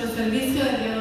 nuestro servicio del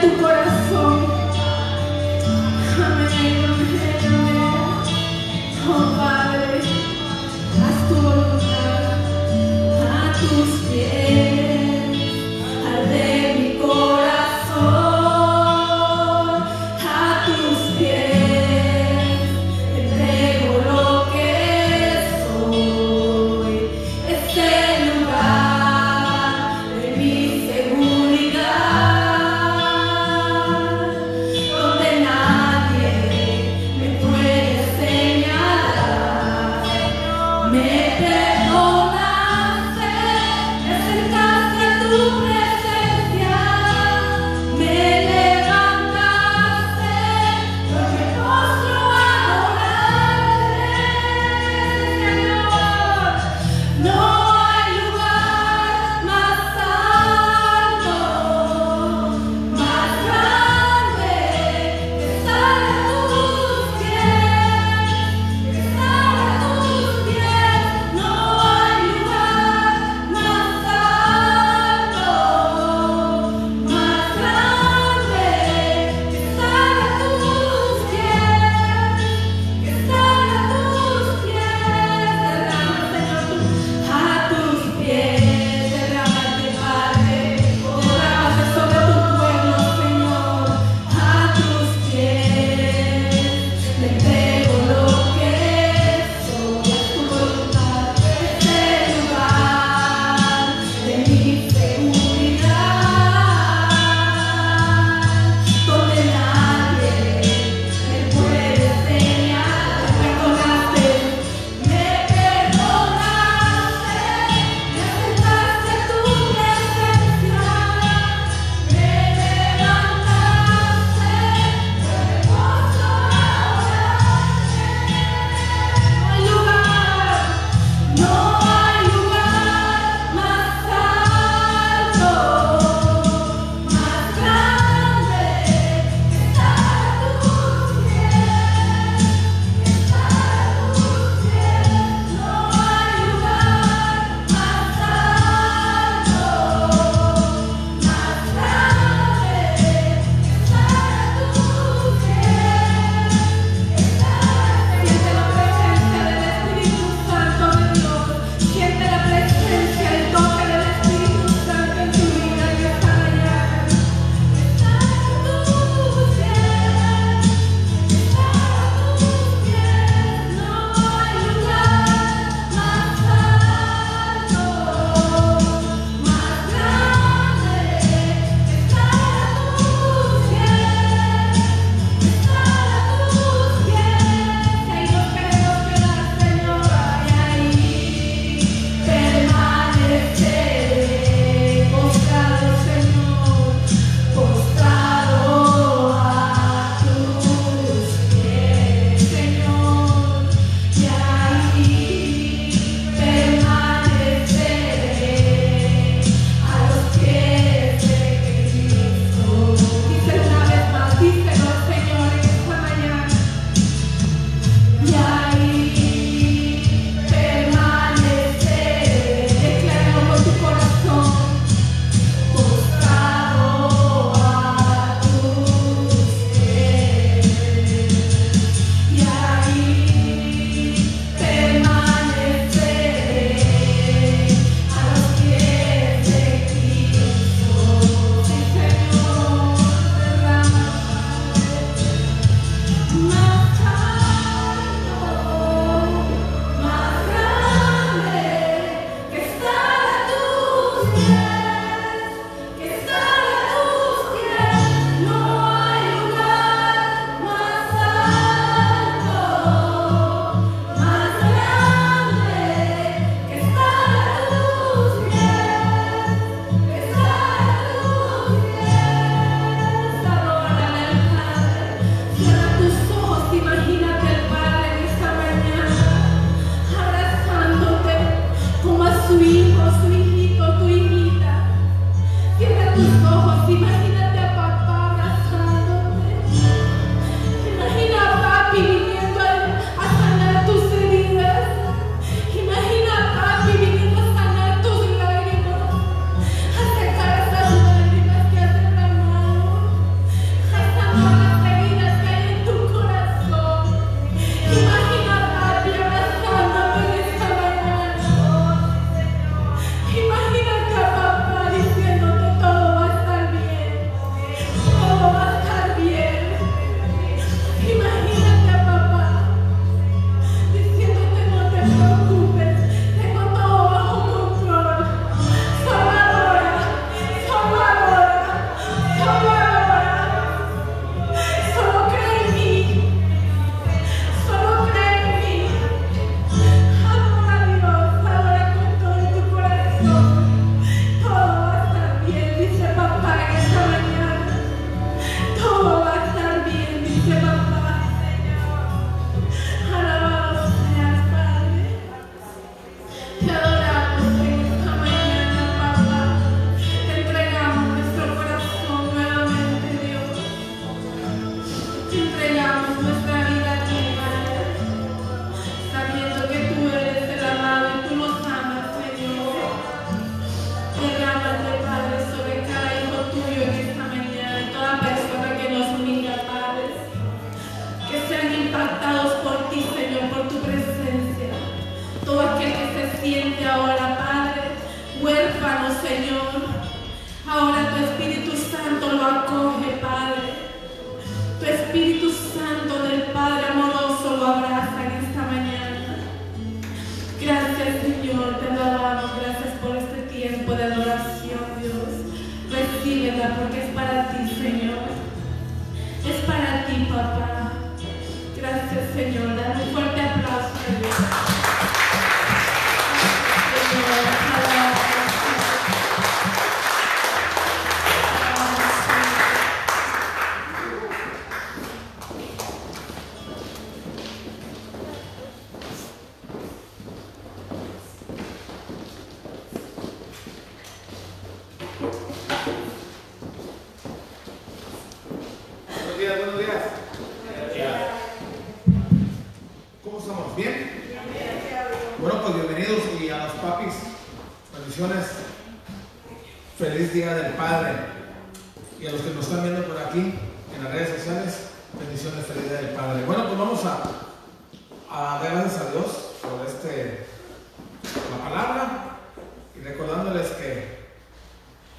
tu corazón.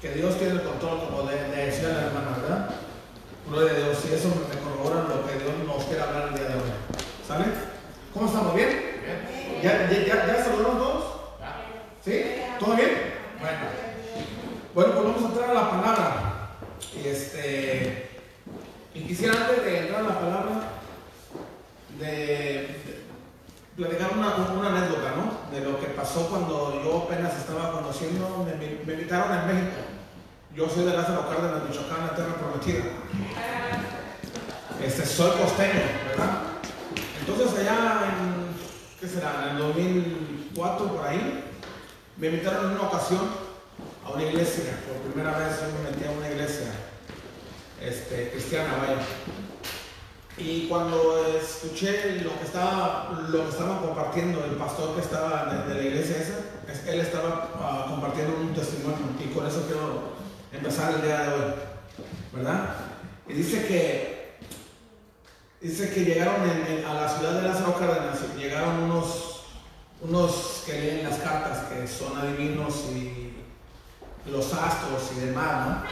Que Dios tiene el control, como de, de decía la hermana, ¿verdad? Gloria a Dios, y eso corrobora lo que Dios nos quiere hablar el día de hoy. ¿Sale? ¿Cómo estamos? ¿Bien? ¿Ya, ya, ya, ya saludaron todos? ¿Sí? ¿Todo bien? Bueno. Bueno, pues vamos a entrar a la palabra. Y este. Y quisiera antes de entrar a la palabra, de, de platicar una, una anécdota, ¿no? De lo que pasó cuando yo apenas estaba conociendo, me, me- me invitaron en México. Yo soy de Lázaro Cárdenas, Michoacán, la tierra prometida. Este, soy costeño, ¿verdad? Entonces allá en, ¿qué será? En el 2004 por ahí, me invitaron en una ocasión a una iglesia. Por primera vez yo me metí a una iglesia este, cristiana, vaya. Y cuando escuché lo que estaba, lo que estaban compartiendo el pastor que estaba de, de la iglesia esa, es- él estaba ah, compartiendo un testimonio y con eso quiero empezar el día de hoy, ¿verdad? Y dice que dice que llegaron a la ciudad de Lázaro Cárdenas, llegaron unos unos que leen las cartas que son adivinos y los astros y demás, ¿no?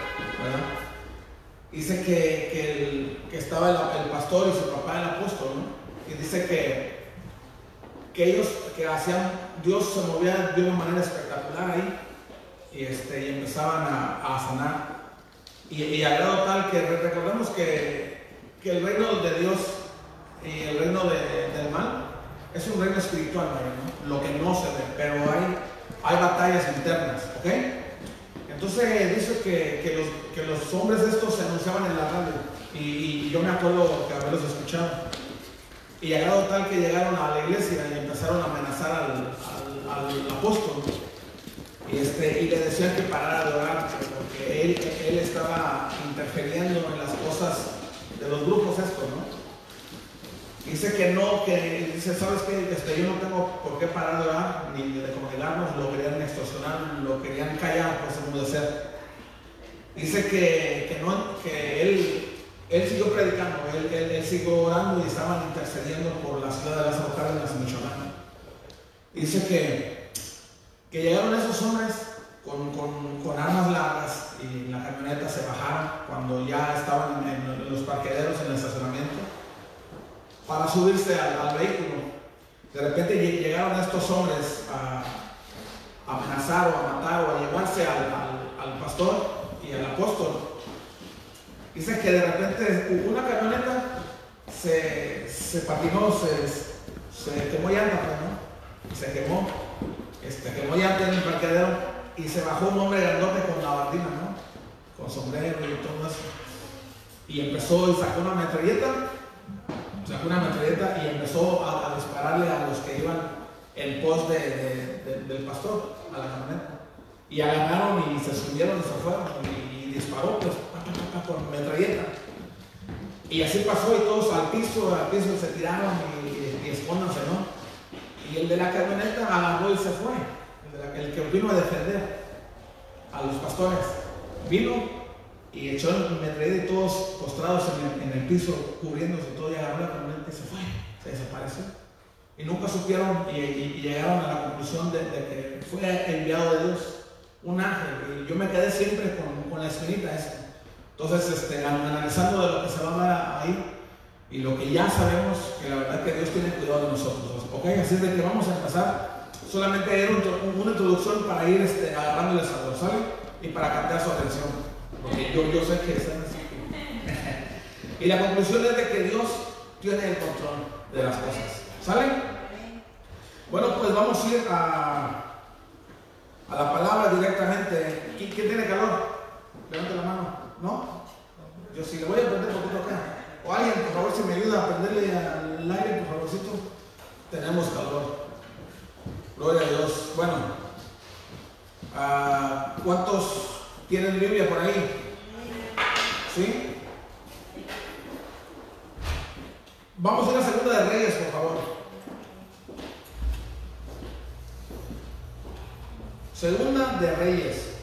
Dice que, que, el- que estaba el, el pastor y su papá el apóstol, ¿no? Y dice que, que ellos que hacían, Dios se movía de una manera espectacular ahí y, este, y empezaban a, a sanar. Y, y al grado tal que re- recordemos que, que el reino de Dios y el reino de- del mal es un reino espiritual, lo que no se ve, pero hay, hay batallas internas, ¿ok? Entonces dice que, que los, que los hombres estos se anunciaban en la radio y, yo me acuerdo que haberlos escuchado. Y llegado tal que llegaron a la iglesia y empezaron a amenazar al- al apóstol. Este, y le decían que parara de orar porque él, él estaba interfiriendo en las cosas de los grupos estos, ¿no? Dice que no, que dice, ¿sabes qué? Este, yo no tengo por qué parar de orar ni de congregarnos, lo querían extorsionar, lo querían callar, pues como de ser. Dice que, que, no, que él, él siguió predicando, él, él, siguió orando y estaban intercediendo por la ciudad de Lázaro Cárdenas en Michoacán. Dice que, que llegaron esos hombres con, con, con armas largas y en la camioneta se bajaron cuando ya estaban en, los parquederos en el estacionamiento para subirse al, al vehículo. De repente lle- llegaron estos hombres a, amenazar o a matar o a llevarse al, al- al pastor y al apóstol. Dice que de repente una camioneta se, se patinó, se, se quemó llanta, pues, ¿no? Se quemó, este, quemó llanta en el parqueadero y se bajó un hombre grandote con la bandina, ¿no? Con sombrero y todo eso. Y empezó y sacó una metralleta sacó una metralleta y empezó a, dispararle a los que iban el post de, de- de- del pastor, a la camioneta. Y agarraron y se subieron y se fueron y, y disparó pues, con metralleta. Y así pasó y todos al piso, al piso se tiraron y, y, y escóndanse, ¿no? Y el de la camioneta agarró y se fue, el, que vino a defender a los pastores. Vino y echó el metralleta y todos postrados en el, piso, cubriéndose todo y agarró la camioneta y se fue, se desapareció. Y nunca supieron y, llegaron a la conclusión de, que fue enviado de Dios un ángel. Y yo me quedé siempre con, con la espinita esta. Entonces, este, an- analizando de lo que se va a hablar ahí y lo que ya sabemos, que la verdad que Dios tiene cuidado de nosotros. ¿Ok? Así es de que vamos a empezar. Solamente era un- una introducción para ir este, agarrándoles a ¿sale? Y para captar su atención. Porque yo, yo sé que están así. y la conclusión es de que Dios tiene el control de las cosas. ¿Sale? Bueno, pues vamos a ir a, a la palabra directamente. ¿Quién, tiene calor? Levante la mano. ¿No? Yo sí, le voy a prender un poquito acá. O alguien, por favor, si me ayuda a prenderle al aire, por favorcito. Tenemos calor. Gloria a Dios. Bueno, ah, ¿cuántos tienen Biblia por ahí? ¿Sí? Vamos a ir a Segunda de Reyes, por favor. Segunda de Reyes.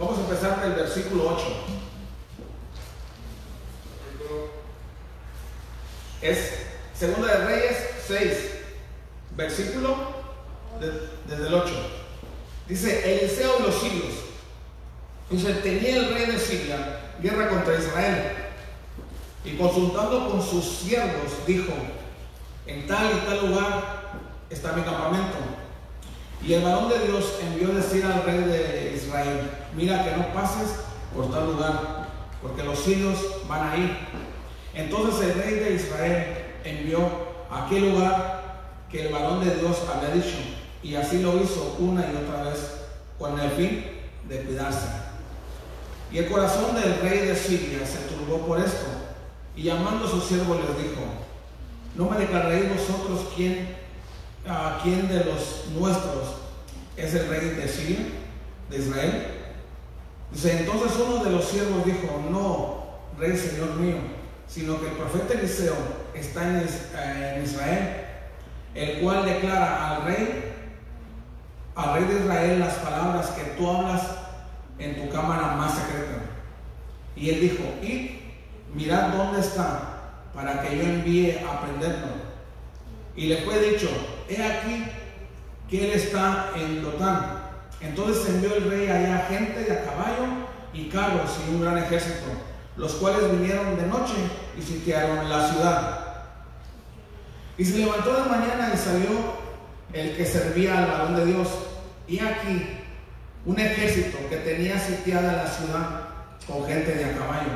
Vamos a empezar del versículo 8. Es Segunda de Reyes 6, versículo desde el 8. Dice, Eliseo y los sirios. Dice, tenía el rey de Siria guerra contra Israel. Y consultando con sus siervos, dijo, en tal y tal lugar está mi campamento. Y el varón de Dios envió a decir al rey de Israel, mira que no pases por tal lugar, porque los sirios van a ir. Entonces el rey de Israel envió a aquel lugar que el varón de Dios había dicho, y así lo hizo una y otra vez, con el fin de cuidarse. Y el corazón del rey de Siria se turbó por esto, y llamando a sus siervos les dijo, ¿no me declararéis vosotros quién, a quién de los nuestros es el rey de Siria, de Israel? Dice, entonces uno de los siervos dijo, no, rey señor mío, sino que el profeta Eliseo está eh, en Israel, el cual declara al rey, al rey de Israel las palabras que tú hablas en tu cámara más secreta. Y él dijo, id, mirad dónde está, para que yo envíe a prenderlo. Y le fue dicho, he aquí que él está en Dotán. Entonces envió el rey allá gente de a caballo y carros y un gran ejército, los cuales vinieron de noche y sitiaron la ciudad. Y se levantó de mañana y salió el que servía al varón de Dios. Y aquí un ejército que tenía sitiada la ciudad con gente de a caballo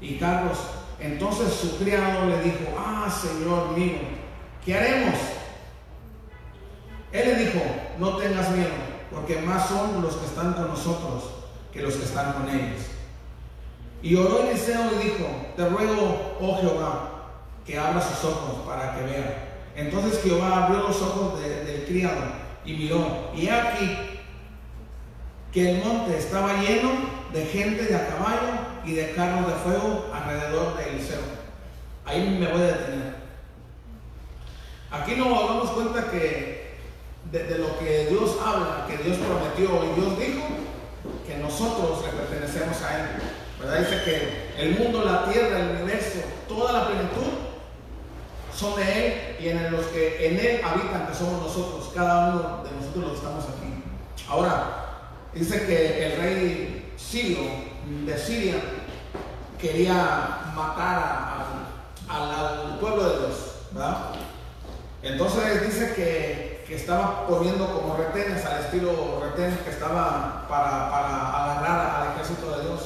y carros. Entonces su criado le dijo, ah, Señor mío, ¿qué haremos? Él le dijo, no tengas miedo, porque más son los que están con nosotros que los que están con ellos. Y oró Eliseo y dijo, te ruego, oh Jehová, que abra sus ojos para que vea. Entonces Jehová abrió los ojos del criado y miró, y aquí que el monte estaba lleno de gente de a caballo y de carros de fuego alrededor de Eliseo. Ahí me voy a detener. Aquí nos damos cuenta que de, lo que Dios habla, que Dios prometió y Dios dijo, que nosotros le pertenecemos a Él. ¿verdad? Dice que el mundo, la tierra, el universo, toda la plenitud son de Él y en los que en Él habitan, que somos nosotros, cada uno de nosotros los estamos aquí. Ahora, dice que el rey Sirio de Siria quería matar al pueblo de Dios, ¿verdad? Entonces dice que, que, estaba poniendo como retenes al estilo retén que estaba para, para agarrar al ejército de Dios.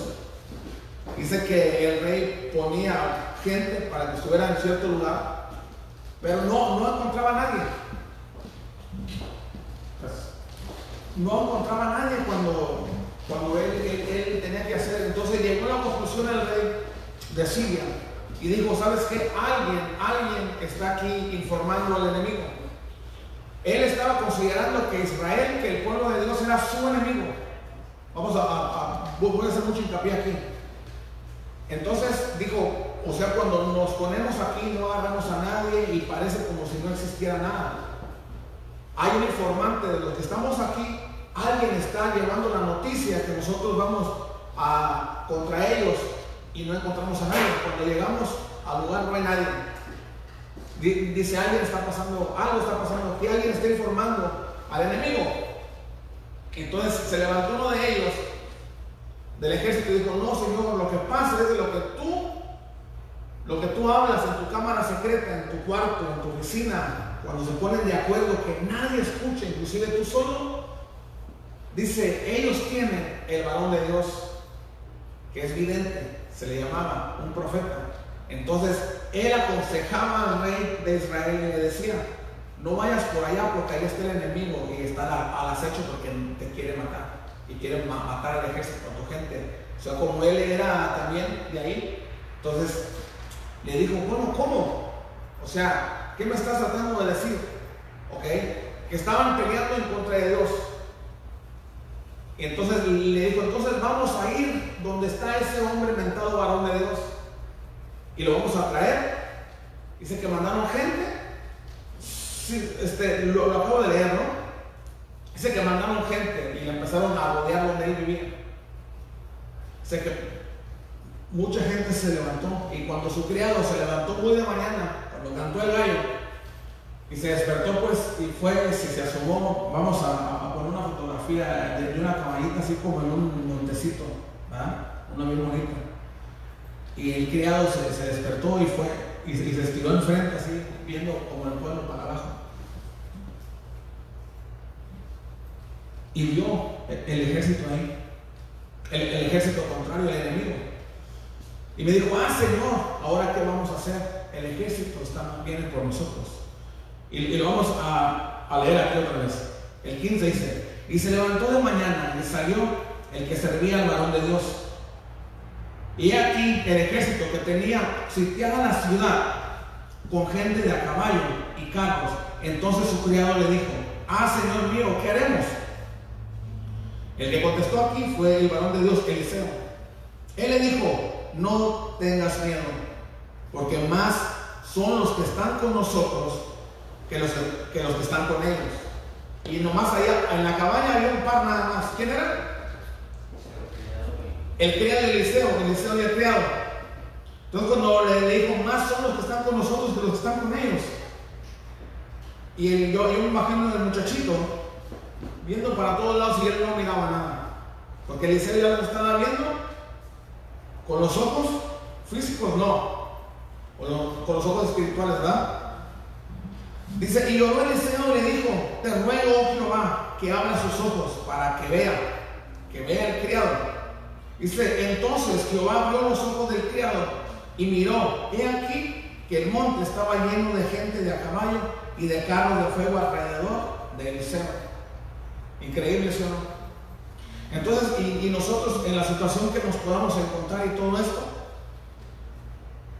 Dice que el rey ponía gente para que estuviera en cierto lugar pero no, no encontraba a nadie. no encontraba a nadie cuando, cuando él, tenía que hacer. Entonces llegó a la conclusión el rey de Siria y dijo, ¿sabes qué? Alguien, alguien está aquí informando al enemigo. Él estaba considerando que Israel, que el pueblo de Dios era su enemigo. Vamos a, a, voy a hacer mucho hincapié aquí. Entonces dijo, o sea, cuando nos ponemos aquí no agarramos a nadie y parece como si no existiera nada. Hay un informante de los que estamos aquí, alguien está llevando la noticia que nosotros vamos a contra ellos y no encontramos a nadie. Cuando llegamos al lugar no hay nadie. Dice alguien está pasando, algo está pasando aquí, alguien está informando al enemigo. Entonces se levantó uno de ellos del ejército y dijo, no señor, lo que pasa es de lo que tú Lo que tú hablas en tu cámara secreta, en tu cuarto, en tu oficina, cuando se ponen de acuerdo que nadie escuche, inclusive tú solo, dice, ellos tienen el varón de Dios, que es vidente, se le llamaba un profeta. Entonces, él aconsejaba al rey de Israel y le decía, no vayas por allá porque ahí está el enemigo y está al acecho porque te quiere matar y quiere matar al ejército, a tu gente. O sea, como él era también de ahí, entonces le dijo, bueno, ¿cómo? O sea, ¿qué me estás tratando de decir? ¿Ok? Que estaban peleando en contra de Dios. Y entonces le dijo, entonces vamos a ir donde está ese hombre mentado varón de Dios. Y lo vamos a traer. Dice que mandaron gente. Sí, este, lo, acabo de leer, ¿no? Dice que mandaron gente y le empezaron a rodear donde él vivía. Dice que mucha gente se levantó y cuando su criado se levantó muy de mañana, cuando cantó el gallo, y se despertó pues y fue y se asomó, vamos a, poner una fotografía de, una caballita así como en un montecito. Una bien bonita. Y el criado se, despertó y fue y, se estiró enfrente así, viendo como el pueblo para abajo. Y vio el, ejército ahí, el, el ejército contrario, el enemigo. Y me dijo, ah Señor, ahora qué vamos a hacer? El ejército está, viene por nosotros. Y, lo vamos a, a, leer aquí otra vez. El 15 dice, y se levantó de mañana y salió el que servía al varón de Dios. Y aquí el ejército que tenía sitiada la ciudad con gente de a caballo y carros. Entonces su criado le dijo, ah Señor mío, ¿qué haremos? El que contestó aquí fue el varón de Dios, Eliseo. Él le dijo, no tengas miedo, porque más son los que están con nosotros que los que, los que están con ellos. Y nomás allá, en la cabaña había un par nada más. ¿Quién era? El criado de Eliseo, Eliseo había criado. Entonces cuando le, dijo, más son los que están con nosotros que los que están con ellos. Y yo, yo me imagino el muchachito viendo para todos lados y él no miraba nada. Porque Eliseo ya lo estaba viendo con los ojos físicos no. Con los ojos espirituales, ¿verdad? Dice, y oró Eliseo le dijo, te ruego, oh Jehová, que abra sus ojos para que vea, que vea el criado. Dice, entonces Jehová abrió los ojos del criado y miró, he aquí que el monte estaba lleno de gente de a caballo y de carros de fuego alrededor de Eliseo. Increíble, ¿sí o no? Entonces, y, nosotros en la situación que nos podamos encontrar y todo esto,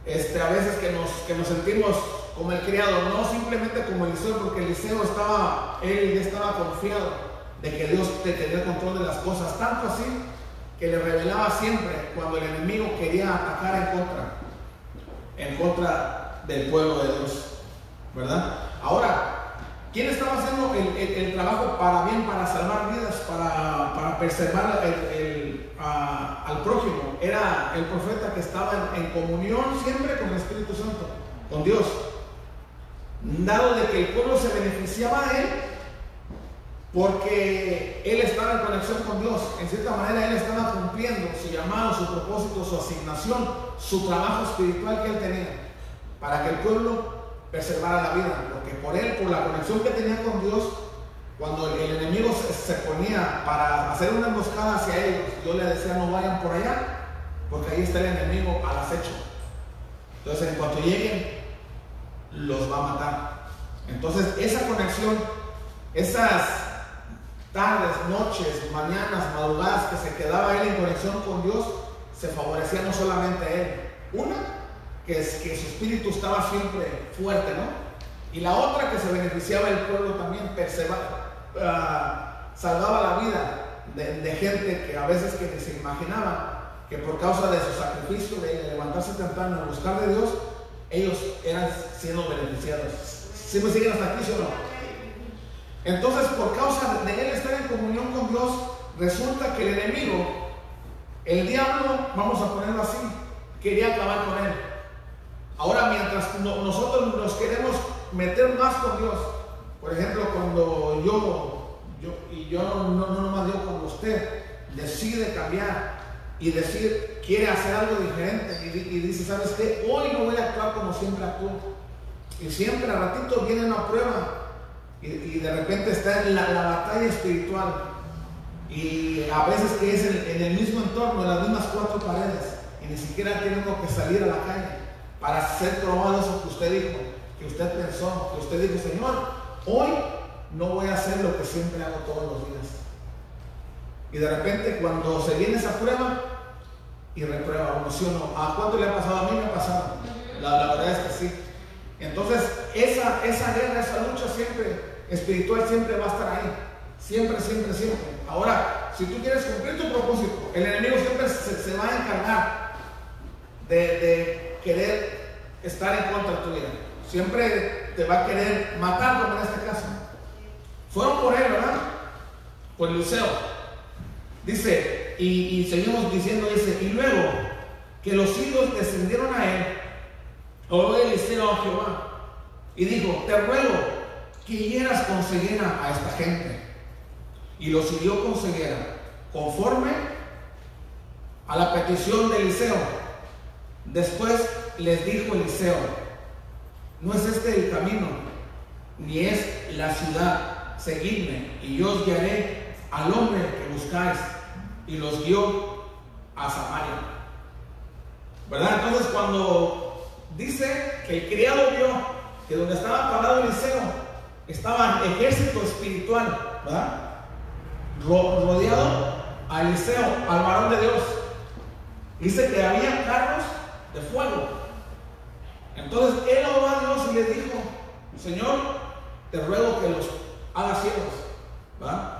este, a veces que nos, que nos sentimos como el criado, no simplemente como Eliseo, porque Eliseo estaba, él ya estaba confiado de que Dios te tenía control de las cosas, tanto así que le revelaba siempre cuando el enemigo quería atacar en contra, en contra del pueblo de Dios, ¿verdad? Ahora, ¿Quién estaba haciendo el, trabajo para bien, para salvar vidas, para, preservar al prójimo? Era el profeta que estaba en, comunión siempre con el Espíritu Santo, con Dios. Dado de que el pueblo se beneficiaba de él, porque él estaba en conexión con Dios. En cierta manera, él estaba cumpliendo su llamado, su propósito, su asignación, su trabajo espiritual que él tenía, para que el pueblo preservar la vida, porque por él, por la conexión que tenía con Dios, cuando el, enemigo se, ponía para hacer una emboscada hacia ellos, yo le decía no vayan por allá, porque ahí está el enemigo al acecho. Entonces en cuanto lleguen, los va a matar. Entonces esa conexión, esas tardes, noches, mañanas, madrugadas que se quedaba él en conexión con Dios, se favorecía no solamente él. Una, que, es, que su espíritu estaba siempre fuerte, ¿no? Y la otra que se beneficiaba el pueblo también, ah, salvaba la vida de, gente que a veces que se imaginaba que por causa de su sacrificio, de levantarse temprano a buscar de Dios, ellos eran siendo beneficiados. ¿Sí me siguen hasta aquí, o no? Entonces, por causa de él estar en comunión con Dios, resulta que el enemigo, el diablo, vamos a ponerlo así, quería acabar con él. Ahora, mientras nosotros nos queremos meter más con Dios, por ejemplo, cuando yo, yo y yo no, no, no más yo, cuando usted decide cambiar y decir, quiere hacer algo diferente y, dice, ¿sabes qué? Hoy no voy a actuar como siempre actúo. Y siempre a ratito viene una prueba y, de repente está en la, batalla espiritual. Y a veces que es en, el mismo entorno, en las mismas cuatro paredes. Y ni siquiera tiene que salir a la calle para ser probado eso que usted dijo, que usted pensó, que usted dijo, Señor, hoy no voy a hacer lo que siempre hago todos los días. Y de repente cuando se viene esa prueba y reprueba uno, ¿sí o no? ¿A cuánto le ha pasado? A mí me ha pasado. La, verdad es que sí. Entonces, esa, esa guerra, esa lucha siempre espiritual siempre va a estar ahí. Siempre, siempre, siempre. Ahora, si tú quieres cumplir tu propósito, el enemigo siempre se, va a encargar de, querer estar en contra tuya. Siempre te va a querer matar, como en este caso. Fueron por él, ¿verdad? Por Luceo. Dice, y, seguimos diciendo, dice, y luego que los hijos descendieron a él, o Eliseo a Jehová, y dijo, te ruego que hieras con ceguera a esta gente. Y los hirió con ceguera, conforme a la petición de Eliseo. Después les dijo Eliseo, no es este el camino, ni es la ciudad, seguidme, y yo os guiaré al hombre que buscáis. Y los guió a Samaria. ¿Verdad? Entonces cuando dice que el criado vio que donde estaba parado Eliseo, estaba ejército espiritual, ¿verdad? rodeado a Eliseo, al varón de Dios. Dice que había carros de fuego. Entonces él oró a Dios y le dijo, Señor, te ruego que los haga ciegos, ¿verdad?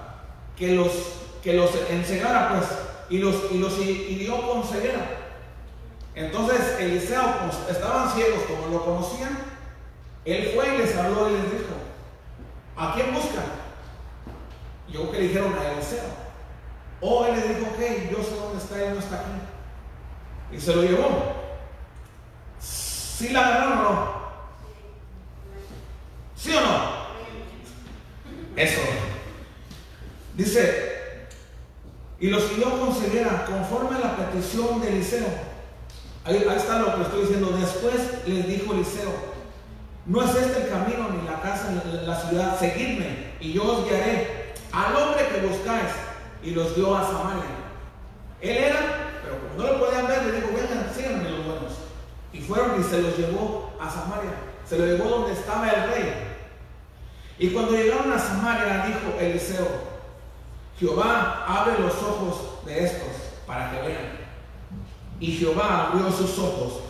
Que los, que los enseñara pues, y los, y los hirió con ceguera. Entonces Eliseo, pues, estaban ciegos como lo conocían, él fue y les habló y les dijo, ¿A quién buscan? Yo que le dijeron a Eliseo. O él le dijo, ok, yo sé dónde está, él no está aquí. Y se lo llevó. ¿Sí la agarraron o no? ¿Sí o no? Eso. Dice, y lo siguió con ceguera, conforme a la petición de Eliseo. Ahí, ahí está lo que estoy diciendo. Después les dijo Eliseo, no es este el camino ni la casa ni la ciudad. Seguidme y yo os guiaré al hombre que buscáis. Y los dio a Samaria. Él era, pero como no lo podían ver, le dijo, vengan, síganme los buenos. Y fueron y se los llevó a Samaria. Se lo llevó donde estaba el rey. Y cuando llegaron a Samaria, dijo Eliseo, Jehová abre los ojos de estos para que vean. Y Jehová abrió sus ojos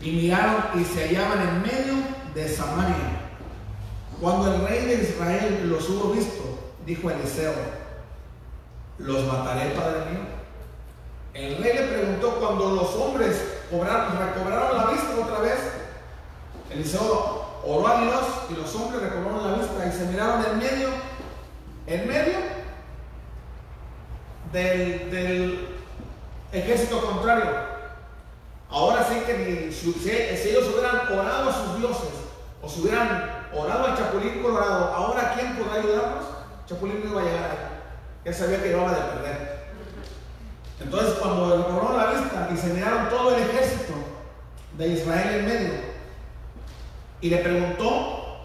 y miraron y se hallaban en medio de Samaria. Cuando el rey de Israel los hubo visto, dijo Eliseo, ¿los mataré, padre mío? El rey le preguntó cuando los hombres recobraron la vista otra vez. Eliseo oró a Dios y los hombres recobraron la vista y se miraron en medio, en medio del, ejército contrario. Ahora sí que si, ellos hubieran orado a sus dioses o si hubieran orado al Chapulín Colorado, ahora ¿quién podrá ayudarnos? Chapulín no iba a llegar ahí. Él sabía que iba de perder. Entonces cuando recobraron la vista y se miraron todo el ejército de Israel en medio y le preguntó,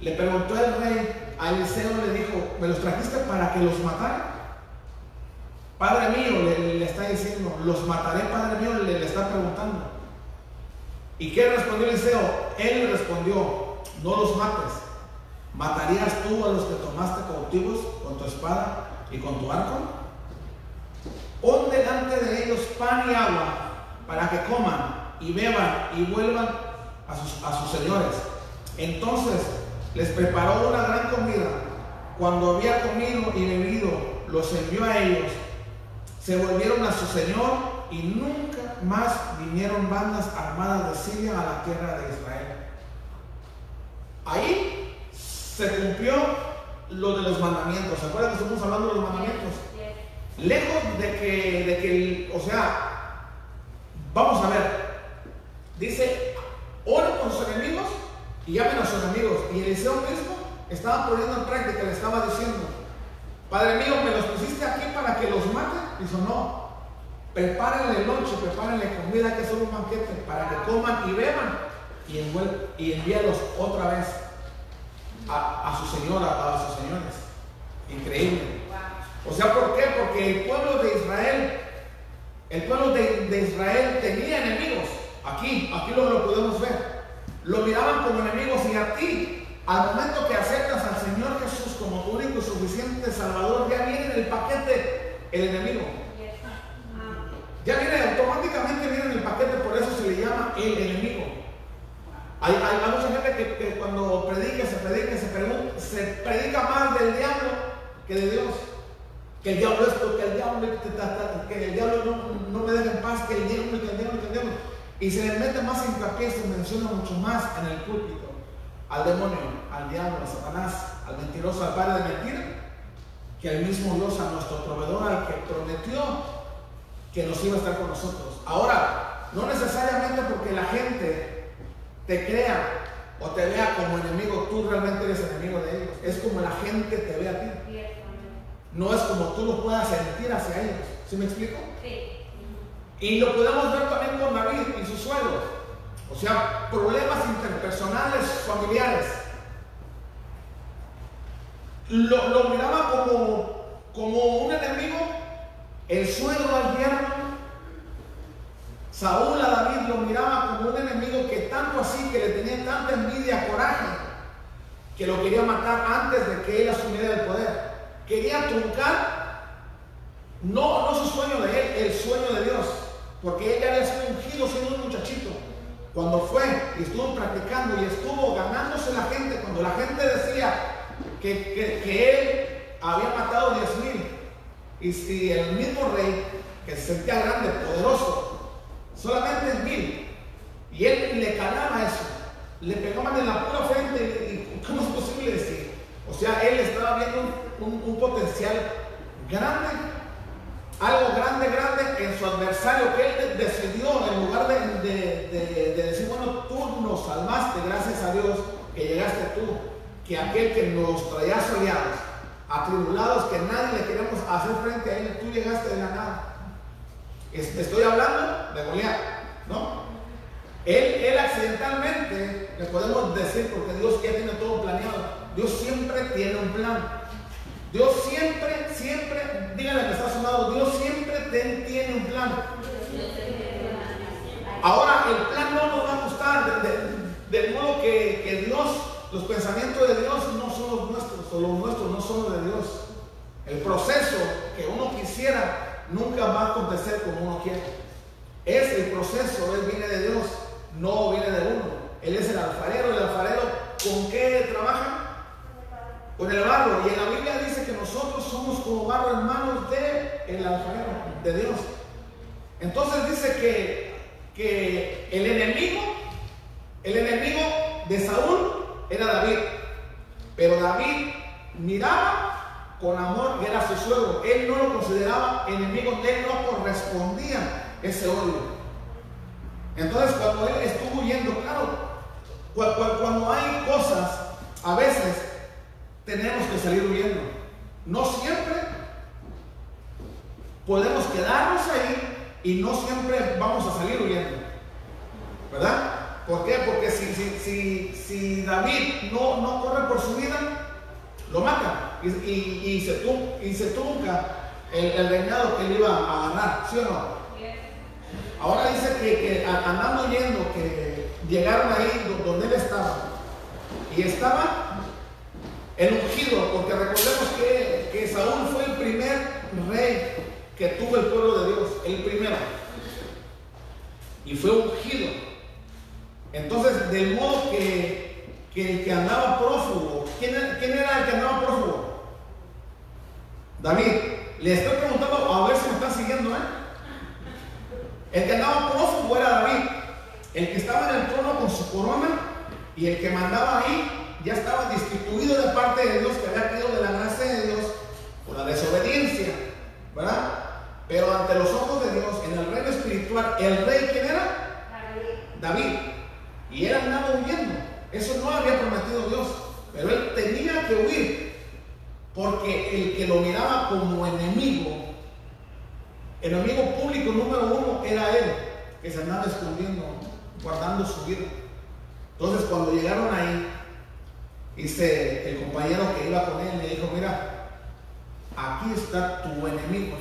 le preguntó el rey a Eliseo, le dijo, ¿me los trajiste para que los matara? Padre mío, le, está diciendo, los mataré, Padre mío, le, le está preguntando. ¿Y qué respondió Eliseo? Él respondió, no los mates. ¿Matarías tú a los que tomaste cautivos con tu espada y con tu arco? Pon delante de ellos pan y agua para que coman y beban y vuelvan a sus, a sus señores. Entonces les preparó una gran comida. Cuando había comido y bebido, los envió a ellos se volvieron a su Señor y nunca más vinieron bandas armadas de Siria a la tierra de Israel. Ahí se cumplió lo de los mandamientos. ¿Se acuerdan que estamos hablando de los mandamientos? Lejos de que, de que, o sea, vamos a ver, dice, oren con sus enemigos y llamen a sus enemigos. Y Eliseo mismo estaba poniendo en práctica, le estaba diciendo, Padre mío, me los pusiste aquí para que los maten. Dijo, no. Prepárenle lonche, prepárenle comida, que hacer un banquete para que coman y beban y, y envíalos otra vez a, su señora, a sus señores. Increíble. O sea, ¿por qué? Porque el pueblo de Israel, el pueblo de, Israel tenía enemigos. Aquí, aquí lo, lo podemos ver. Lo miraban como enemigos y a ti, al momento que aceptas al Señor Jesús como tu único y suficiente Salvador, ya viene en el paquete el enemigo. Ya viene, automáticamente viene en el paquete, por eso se le llama el enemigo. Hay, mucha gente que, cuando predica, se predica, se, predica más del diablo que de Dios. Que el diablo esto, que el diablo, que el diablo no, me deja en paz, que el diablo, que el diablo, que el diablo. Y se le mete más hincapié, se menciona mucho más en el púlpito al demonio, al diablo, a Satanás, al mentiroso, al padre de mentira, que al mismo Dios, a nuestro proveedor, al que prometió que nos iba a estar con nosotros. Ahora, no necesariamente porque la gente te crea o te vea como enemigo, tú realmente eres enemigo de ellos. Es como la gente te ve a ti. No es como tú lo puedas sentir hacia ellos. ¿Sí me explico? Sí. Y lo podemos ver también con David y sus suegros. O sea, problemas interpersonales, familiares. Lo, lo miraba como, como un enemigo, el suegro al yerno. Saúl a David lo miraba como un enemigo que tanto así, que le tenía tanta envidia, coraje, que lo quería matar antes de que él asumiera el poder. Quería truncar, no, no su sueño de él, el sueño de Dios, porque él había sido siendo un muchachito. Cuando fue y estuvo practicando y estuvo ganándose la gente, cuando la gente decía que, él había matado 10 mil, y si el mismo rey, que se sentía grande, poderoso, solamente mil, y él le calaba eso, le pegaban en la pura frente, y, ¿cómo es posible decir? O sea, él estaba viendo un, un potencial grande algo grande, grande en su adversario que él decidió, en lugar de, decir, bueno, tú nos salvaste, gracias a Dios que llegaste tú, que aquel que nos traía soleados, atribulados, que nadie le queremos hacer frente a él, tú llegaste de la nada. Estoy hablando de Goliat, ¿no? Él, él accidentalmente, le podemos decir, porque Dios ya tiene todo planeado, Dios siempre tiene un plan. Dios siempre, siempre, díganle que está sonado, Dios siempre tiene un plan. Ahora, el plan no nos va a gustar, del modo que, Dios, los pensamientos de Dios no son los nuestros, los nuestros no son los de Dios. El proceso que uno quisiera nunca va a acontecer como uno quiere. Es el proceso, él viene de Dios, no viene de uno. Él es el alfarero, el alfarero, ¿con qué trabaja? con el barro. Y en la Biblia dice que nosotros somos como barro en manos de alfarero, de Dios. Entonces dice que, que el enemigo, el enemigo de Saúl era David. Pero David miraba con amor que era su suegro. Él no lo consideraba enemigo, él no correspondía ese odio. Entonces cuando él estuvo huyendo, claro, cuando hay cosas, a veces tenemos que salir huyendo. No siempre podemos quedarnos ahí y no siempre vamos a salir huyendo. ¿Verdad? ¿Por qué? Porque si, si, si, David no, no, corre por su vida, lo mata y, y, se, y se trunca el, reinado que él iba a ganar, ¿sí o no? Ahora dice que, que andando yendo, que llegaron ahí donde él estaba y estaba el ungido, porque recordemos que, que Saúl fue el primer rey que tuvo el pueblo de Dios, el primero. Y fue ungido. Entonces, del modo que, que el que andaba prófugo, ¿quién, ¿quién, era el que andaba prófugo? David. Le estoy preguntando a ver si me están siguiendo, ¿eh? El que andaba prófugo era David. El que estaba en el trono con su corona y el que mandaba ahí ya estaba destituido de parte de Dios, que había caído de la gracia de Dios por la desobediencia, ¿verdad? Pero ante los ojos de Dios, en el reino espiritual, ¿el rey quién era? David. Y él andaba huyendo. Eso no había prometido Dios. Pero él tenía que huir. Porque el que lo miraba como enemigo, El enemigo público número uno era él, que se andaba escondiendo, guardando su vida. Entonces cuando llegaron ahí, dice el compañero que iba con él, le dijo, mira, aquí está tu enemigo.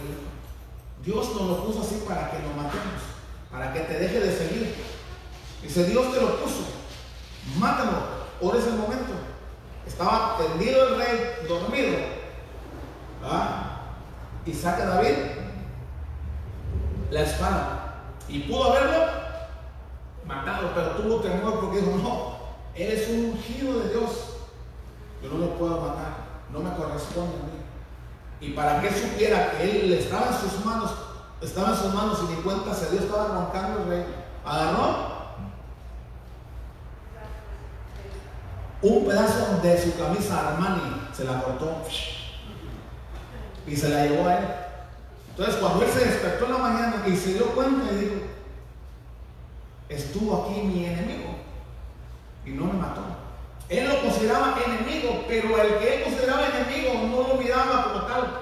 Dios nos lo puso así para que lo matemos, para que te deje de seguir. Dice, Dios te lo puso, mátalo, ahora es el momento. Estaba tendido el rey, dormido. Y saca David la espada. Y pudo haberlo matado, pero tuvo temor porque dijo, no, él es un ungido de Dios. Yo no lo puedo matar, no me corresponde a mí. Y para que supiera que él estaba en sus manos, estaba en sus manos y ni cuenta se dio, estaba arrancando el rey. Agarró un pedazo de su camisa Armani, se la cortó y se la llevó a él. Entonces cuando él se despertó en la mañana y se dio cuenta y dijo, estuvo aquí mi enemigo y no me mató. Él lo consideraba enemigo, pero el que él consideraba enemigo no lo miraba como tal.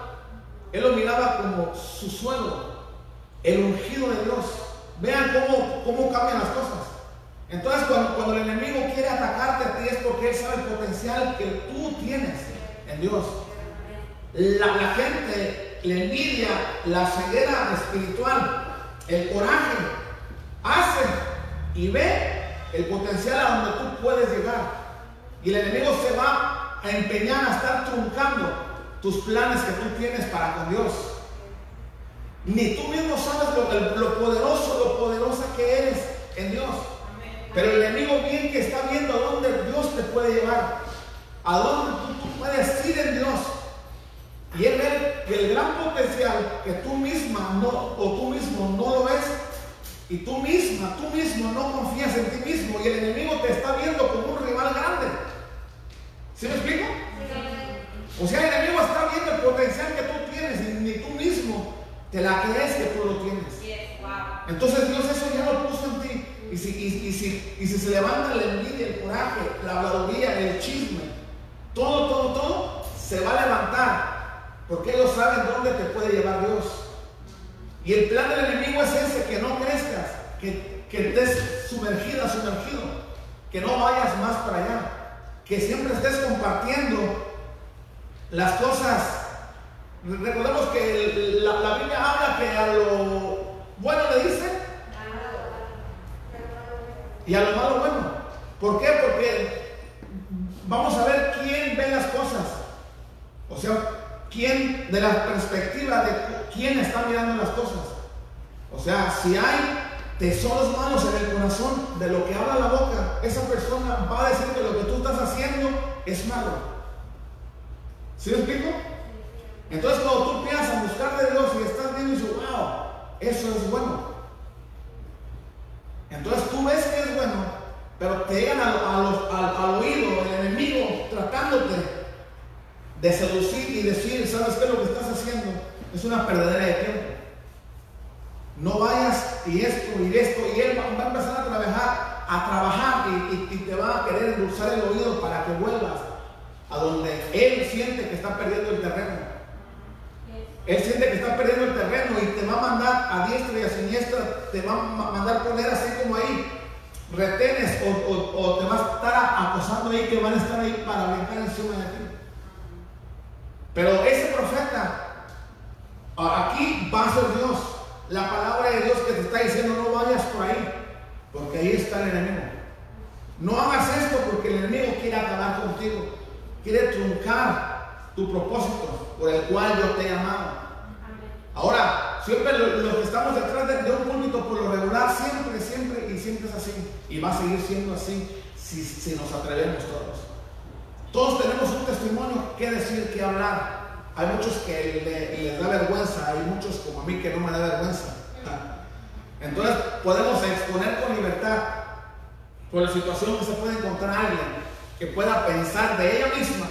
Él lo miraba como su suelo, el ungido de Dios. Vean cómo, cómo cambian las cosas. Entonces cuando, el enemigo quiere atacarte a ti es porque él sabe el potencial que tú tienes en Dios. La, gente, la envidia, la ceguera espiritual, el coraje, hace y ve el potencial a donde tú puedes llegar. Y el enemigo se va a empeñar a estar truncando tus planes que tú tienes para con Dios. Ni tú mismo sabes lo poderoso, lo poderosa que eres en Dios. Pero el enemigo bien que está viendo a dónde Dios te puede llevar, a dónde tú, tú puedes ir en Dios. Y él ve que el gran potencial que tú misma no, o tú mismo no lo ves, y tú misma, tú mismo no confías en ti mismo, y el enemigo te está viendo como un rival grande. ¿Sí me explico? O sea, el enemigo está viendo el potencial que tú tienes y ni tú mismo te la crees que tú lo tienes. Entonces Dios eso ya lo puso en ti. Y si, y, si, y si se levanta la envidia, el coraje, la habladuría, el chisme, todo, todo, todo, se va a levantar porque ellos saben dónde te puede llevar Dios. Y el plan del enemigo es ese, que no crezcas, que, que estés sumergida, sumergido, que no vayas más para allá, que siempre estés compartiendo las cosas. Recordemos que la, la Biblia habla que a lo bueno le dice y a lo malo bueno. ¿Por qué? Porque vamos a ver quién ve las cosas. O sea, quién, de la perspectiva de quién está mirando las cosas. O sea, si hay tesoros malos en el corazón de lo que habla la boca, esa persona va a decir que lo que tú estás haciendo es malo. ¿Sí me explico? Entonces cuando tú a buscar de Dios y estás viendo y dices, wow, eso es bueno. Entonces tú ves que es bueno, pero te llegan al, oído el enemigo tratándote de seducir y decir, ¿sabes qué? Lo que estás haciendo es una perdedera de tiempo. No vayas y esto y esto, y él va, a empezar a trabajar, a trabajar y, te va a querer endulzar el oído para que vuelvas a donde él siente que está perdiendo el terreno. Él siente que está perdiendo el terreno y te va a mandar a diestra y a siniestra, te va a mandar poner así como ahí, retenes o, te va a estar acosando ahí que van a estar ahí para brincar encima de ti. Pero ese profeta, aquí va a ser Dios. La palabra de Dios que te está diciendo no vayas por ahí, porque ahí está el enemigo. No hagas esto porque el enemigo quiere acabar contigo, quiere truncar tu propósito por el cual yo te he llamado. Ahora, siempre los que estamos detrás de, un púlpito por lo regular, siempre, siempre y siempre es así. Y va a seguir siendo así si, si nos atrevemos todos. Todos tenemos un testimonio que decir, que hablar. Hay muchos que les da vergüenza, hay muchos como a mí que no me da vergüenza. Entonces podemos exponer con libertad por la situación que se puede encontrar alguien que pueda pensar de ella misma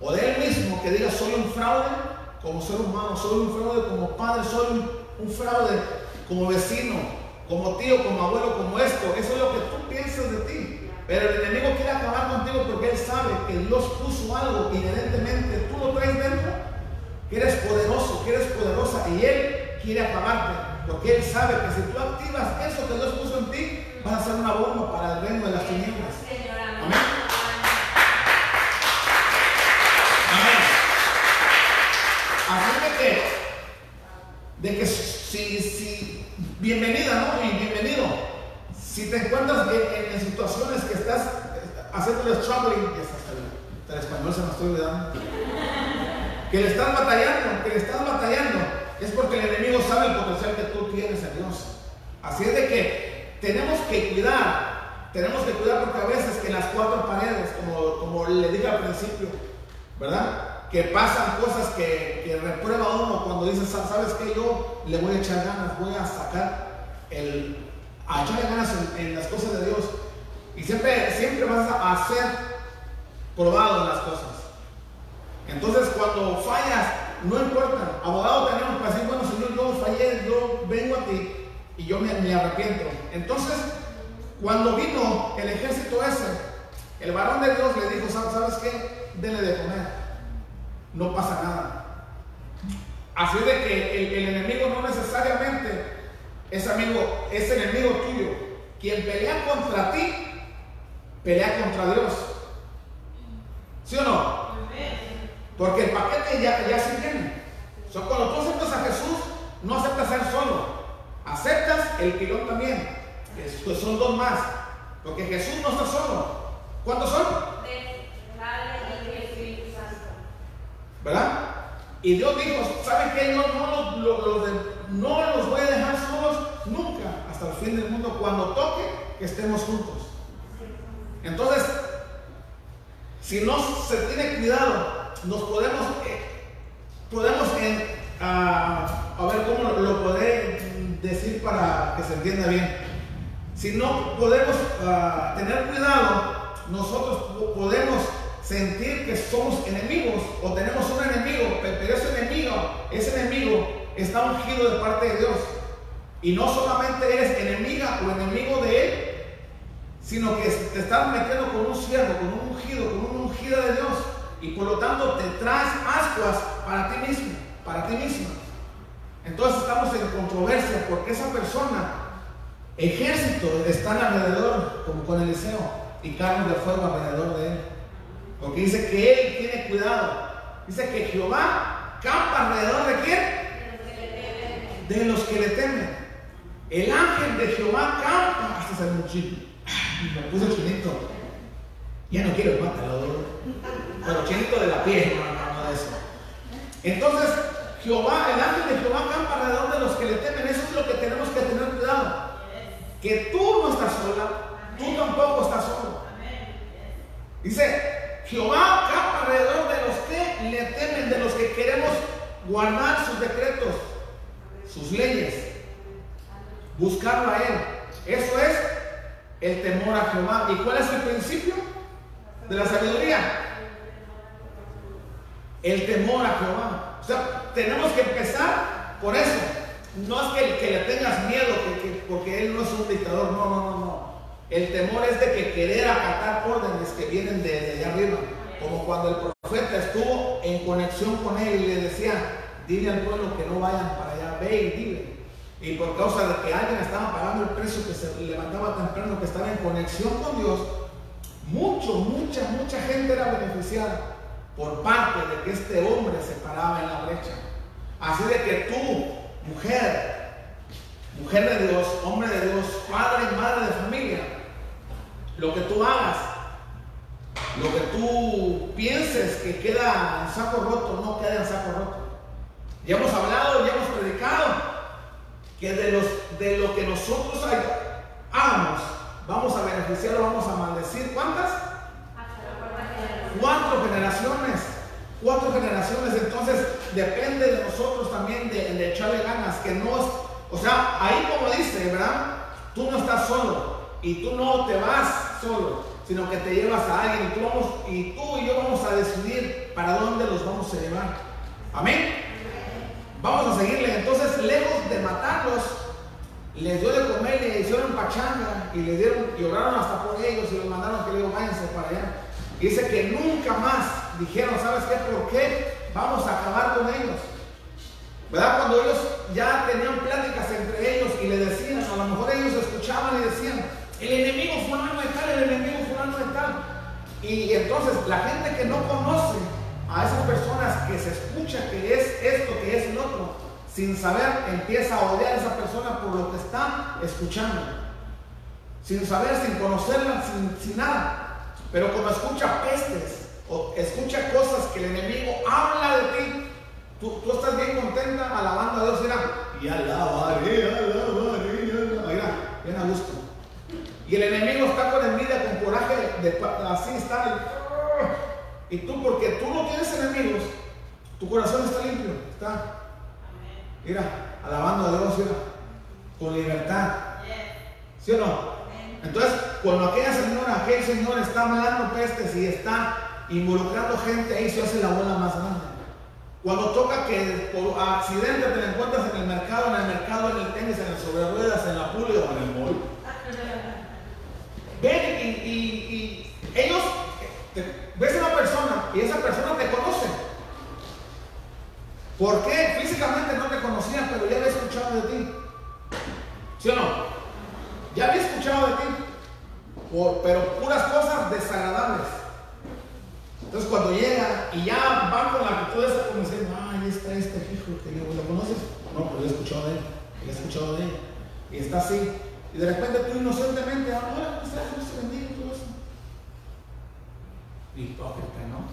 o de él mismo que diga soy un fraude como ser humano, soy un fraude como padre, soy un fraude como vecino, como tío, como abuelo, como esto. Eso es lo que tú piensas de ti. Pero el enemigo quiere acabar contigo porque él sabe que Dios puso algo inherentemente, tú lo traes dentro, que eres poderoso, que eres poderosa y él quiere acabarte, porque Él sabe que si tú activas eso que Dios puso en ti, vas a ser una bomba para el reino de las tinieblas. Amén. Así de que, de que si, si, bienvenida, ¿no? Y bienvenido. Si te encuentras en, situaciones que estás haciendo el struggling, español se me estoy olvidando, que le estás batallando, que le estás batallando, es porque el enemigo sabe el potencial que tú tienes en Dios. Así es de que tenemos que cuidar, tenemos que cuidar porque a veces que las cuatro paredes, como, como le dije al principio, ¿verdad? Que pasan cosas que, que reprueba uno cuando dices, ¿sabes qué? Yo le voy a echar ganas, voy a sacar el, a echarle ganas en, las cosas de Dios. Y siempre, siempre vas a ser probado en las cosas. Entonces, cuando fallas, no importa. Abogado tenemos para decir, bueno, Señor, yo fallé, yo vengo a ti y yo me, me arrepiento. Entonces, cuando vino el ejército ese, el varón de Dios le dijo, ¿sabes qué? Dele de comer. No pasa nada. Así de que el, enemigo no necesariamente es amigo, es enemigo tuyo. Quien pelea contra ti, pelea contra Dios. ¿Sí o no? Porque el paquete ya, ya se tiene. So, cuando tú aceptas a Jesús, no aceptas ser solo. Aceptas el pilón también. Pues son dos más. Porque Jesús no está solo. ¿Cuántos son? ¿Verdad? Y Dios dijo, ¿saben qué? No, no, los, voy a dejar solos nunca hasta el fin del mundo cuando toque que estemos juntos. Entonces, si no se tiene cuidado, nos podemos, eh, podemos uh, a ver cómo lo, lo podré decir para que se entienda bien. Si no podemos uh, tener cuidado, nosotros podemos sentir que somos enemigos o tenemos un enemigo, pero ese enemigo, ese enemigo está ungido de parte de Dios. Y no solamente eres enemiga o enemigo de Él, sino que te estás metiendo con un siervo, con un ungido, con una ungida de Dios. Y por lo tanto te traes ascuas para ti mismo, para ti mismo. Entonces estamos en controversia porque esa persona, ejército, están alrededor, como con Eliseo, y carros de fuego alrededor de él. Porque dice que él tiene cuidado. Dice que Jehová campa alrededor de quién? De los que le temen. El ángel de Jehová campa hasta el muchito. Me puse chinito. Ya no quiero el pantalón. Pero chinito de la piel, no, no, no de eso. Entonces, Jehová, el ángel de Jehová campa alrededor de los que le temen. Eso es lo que tenemos que tener cuidado. Que tú no estás sola, tú tampoco estás solo. Dice, Jehová campa alrededor de los que le temen, de los que queremos guardar sus decretos, sus leyes, buscarlo a Él. Eso es el temor a Jehová. ¿Y cuál es el principio de la sabiduría? El temor a Jehová. O sea, tenemos que empezar por eso. No es que, que le tengas miedo que, que, porque Él no es un dictador. No, no, no, no. El temor es de que querer acatar órdenes que vienen de, de allá arriba. Como cuando el profeta estuvo en conexión con él y le decía, dile al pueblo que no vayan para allá, ve y dile. Y por causa de que alguien estaba pagando el precio que se levantaba temprano, que estaba en conexión con Dios, mucho, mucha, mucha gente era beneficiada por parte de que este hombre se paraba en la brecha. Así de que tú, mujer, mujer de Dios, hombre de Dios, padre y madre de familia, lo que tú hagas, lo que tú pienses que queda en saco roto, no queda en saco roto. Ya hemos hablado, ya hemos predicado que de, los, de lo que nosotros hagamos, vamos a beneficiar o vamos a maldecir. ¿Cuántas? Cuatro generaciones. Cuatro generaciones. Entonces depende de nosotros también de, de echarle ganas. Que no, o sea, ahí como dice, ¿verdad? Tú no estás solo y tú no te vas solo, sino que te llevas a alguien y tú, y yo vamos a decidir para dónde los vamos a llevar. Amén. Vamos a seguirle. Entonces, lejos de matarlos, les dio de comer, le hicieron pachanga y le dieron, y oraron hasta por ellos y los mandaron que le digo, váyanse para allá. Y dice que nunca más dijeron, ¿sabes qué? ¿Por qué vamos a acabar con ellos? ¿Verdad? Cuando ellos ya tenían pláticas entre ellos y le decían, a lo mejor ellos escuchaban y decían, el enemigo fulano de tal, el enemigo fulano de tal. Y entonces la gente que no conoce a esas personas que se escucha que es esto, que es el otro, sin saber, empieza a odiar a esa persona por lo que está escuchando. Sin saber, sin conocerla, sin, nada. Pero cuando escucha pestes o escucha cosas que el enemigo habla de ti, tú, estás bien contenta alabando a Dios, mira, y alabaré, alabaré, alabaré, mira, bien a gusto. Y el enemigo está con envidia, con coraje, de, así está. Y tú, porque tú no tienes enemigos, tu corazón está limpio, está, mira, alabando a Dios, mira, con libertad. ¿Sí o no? Entonces, cuando aquella señora, aquel señor está hablando pestes y está involucrando gente, ahí se hace la bola más grande. Cuando toca que por accidente te encuentras en el mercado, en el mercado, en el tenis, en el sobre ruedas, en la pulga o en el mall. Ven y, ellos, ves a una persona y esa persona te conoce. ¿Por qué? Físicamente no te conocían, pero ya había escuchado de ti. ¿Sí o no? Ya había escuchado de ti, pero puras cosas desagradables. Entonces cuando llega y ya va con la actitud esa como diciendo, ay, está este hijo, que ¿lo conoces? No, pero yo he escuchado de él, he escuchado de él. Y está así. Y de repente tú inocentemente, ah, ¿cómo estás? Dios te bendiga, todo eso. Hipócrita, ¿no?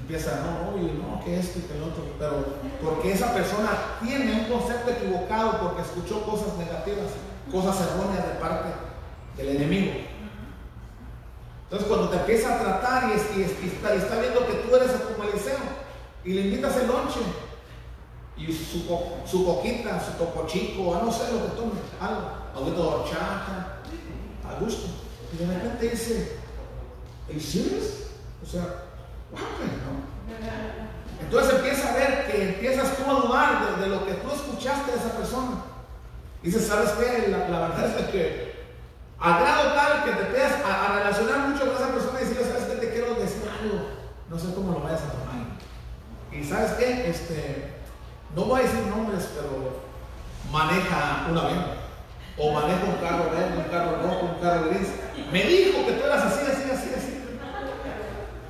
Empieza, no, oye, no, que esto y que el otro, pero porque esa persona tiene un concepto equivocado porque escuchó cosas negativas cosas erróneas de parte del enemigo. Entonces cuando te empieza a tratar y, está, viendo que tú eres como Eliseo y le invitas el lonche y su, su coquita, su topo chico, no sé lo que tome, algo, horchata, a gusto. Y de repente dice, ¿el serious? O sea, ¿no? Entonces empieza a ver que empiezas tú a dudar de, lo que tú escuchaste de esa persona. Dice, ¿sabes qué? La, verdad es que a grado tal que te pegas a, relacionar mucho con esa persona y decirle, ¿sabes qué? Te quiero decir algo. No sé cómo lo vayas a tomar. Y ¿sabes qué? Este, no voy a decir nombres, pero maneja un avión. O maneja un carro verde, un carro rojo, un carro gris. Me dijo que tú eras así, así, así, así.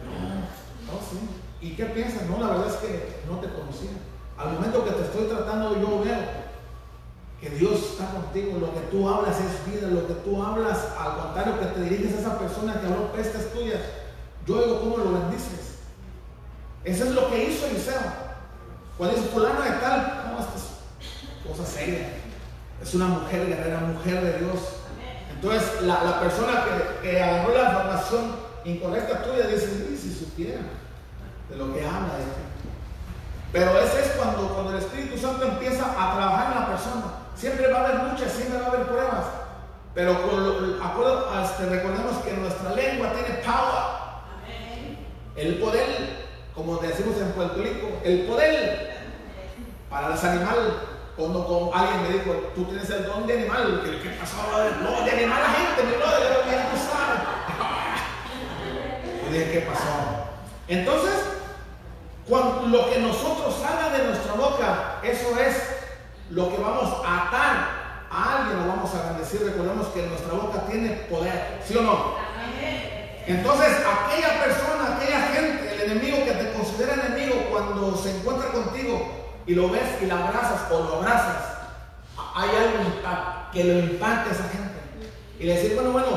No, no, sí. ¿Y qué piensas? No, la verdad es que no te conocía. Al momento que te estoy tratando, yo veo que Dios está contigo, lo que tú hablas es vida, lo que tú hablas, al contrario que te diriges a esa persona que habló pestes tuyas, yo digo cómo lo bendices. Eso es lo que hizo Eliseo. Cuando dice fulano de tal, no, esto es cosa seria. Es una mujer guerrera, mujer de Dios. Entonces la, persona que, que, agarró la información incorrecta tuya dice, si supiera de lo que habla de ti. Pero ese es cuando, cuando el Espíritu Santo empieza a trabajar en la persona. Siempre va a haber luchas, siempre va a haber pruebas. Pero este, recordemos que nuestra lengua tiene power. El poder, como decimos en Puerto Rico, el poder para los animales. Cuando alguien me dijo, tú tienes el don de animal, ¿qué, qué pasó? No, de animal la gente, mi brother, ya no sabe. Y dije, ¿qué pasó? Entonces, cuando lo que nosotros salga de nuestra boca, eso es lo que vamos a atar a alguien lo vamos a bendecir. Recordemos que nuestra boca tiene poder, ¿sí o no? Entonces, aquella persona, aquella gente, el enemigo que te considera enemigo, cuando se encuentra contigo y lo ves y la abrazas o lo abrazas, hay algo que lo impacte a esa gente. Y le decir, bueno, bueno,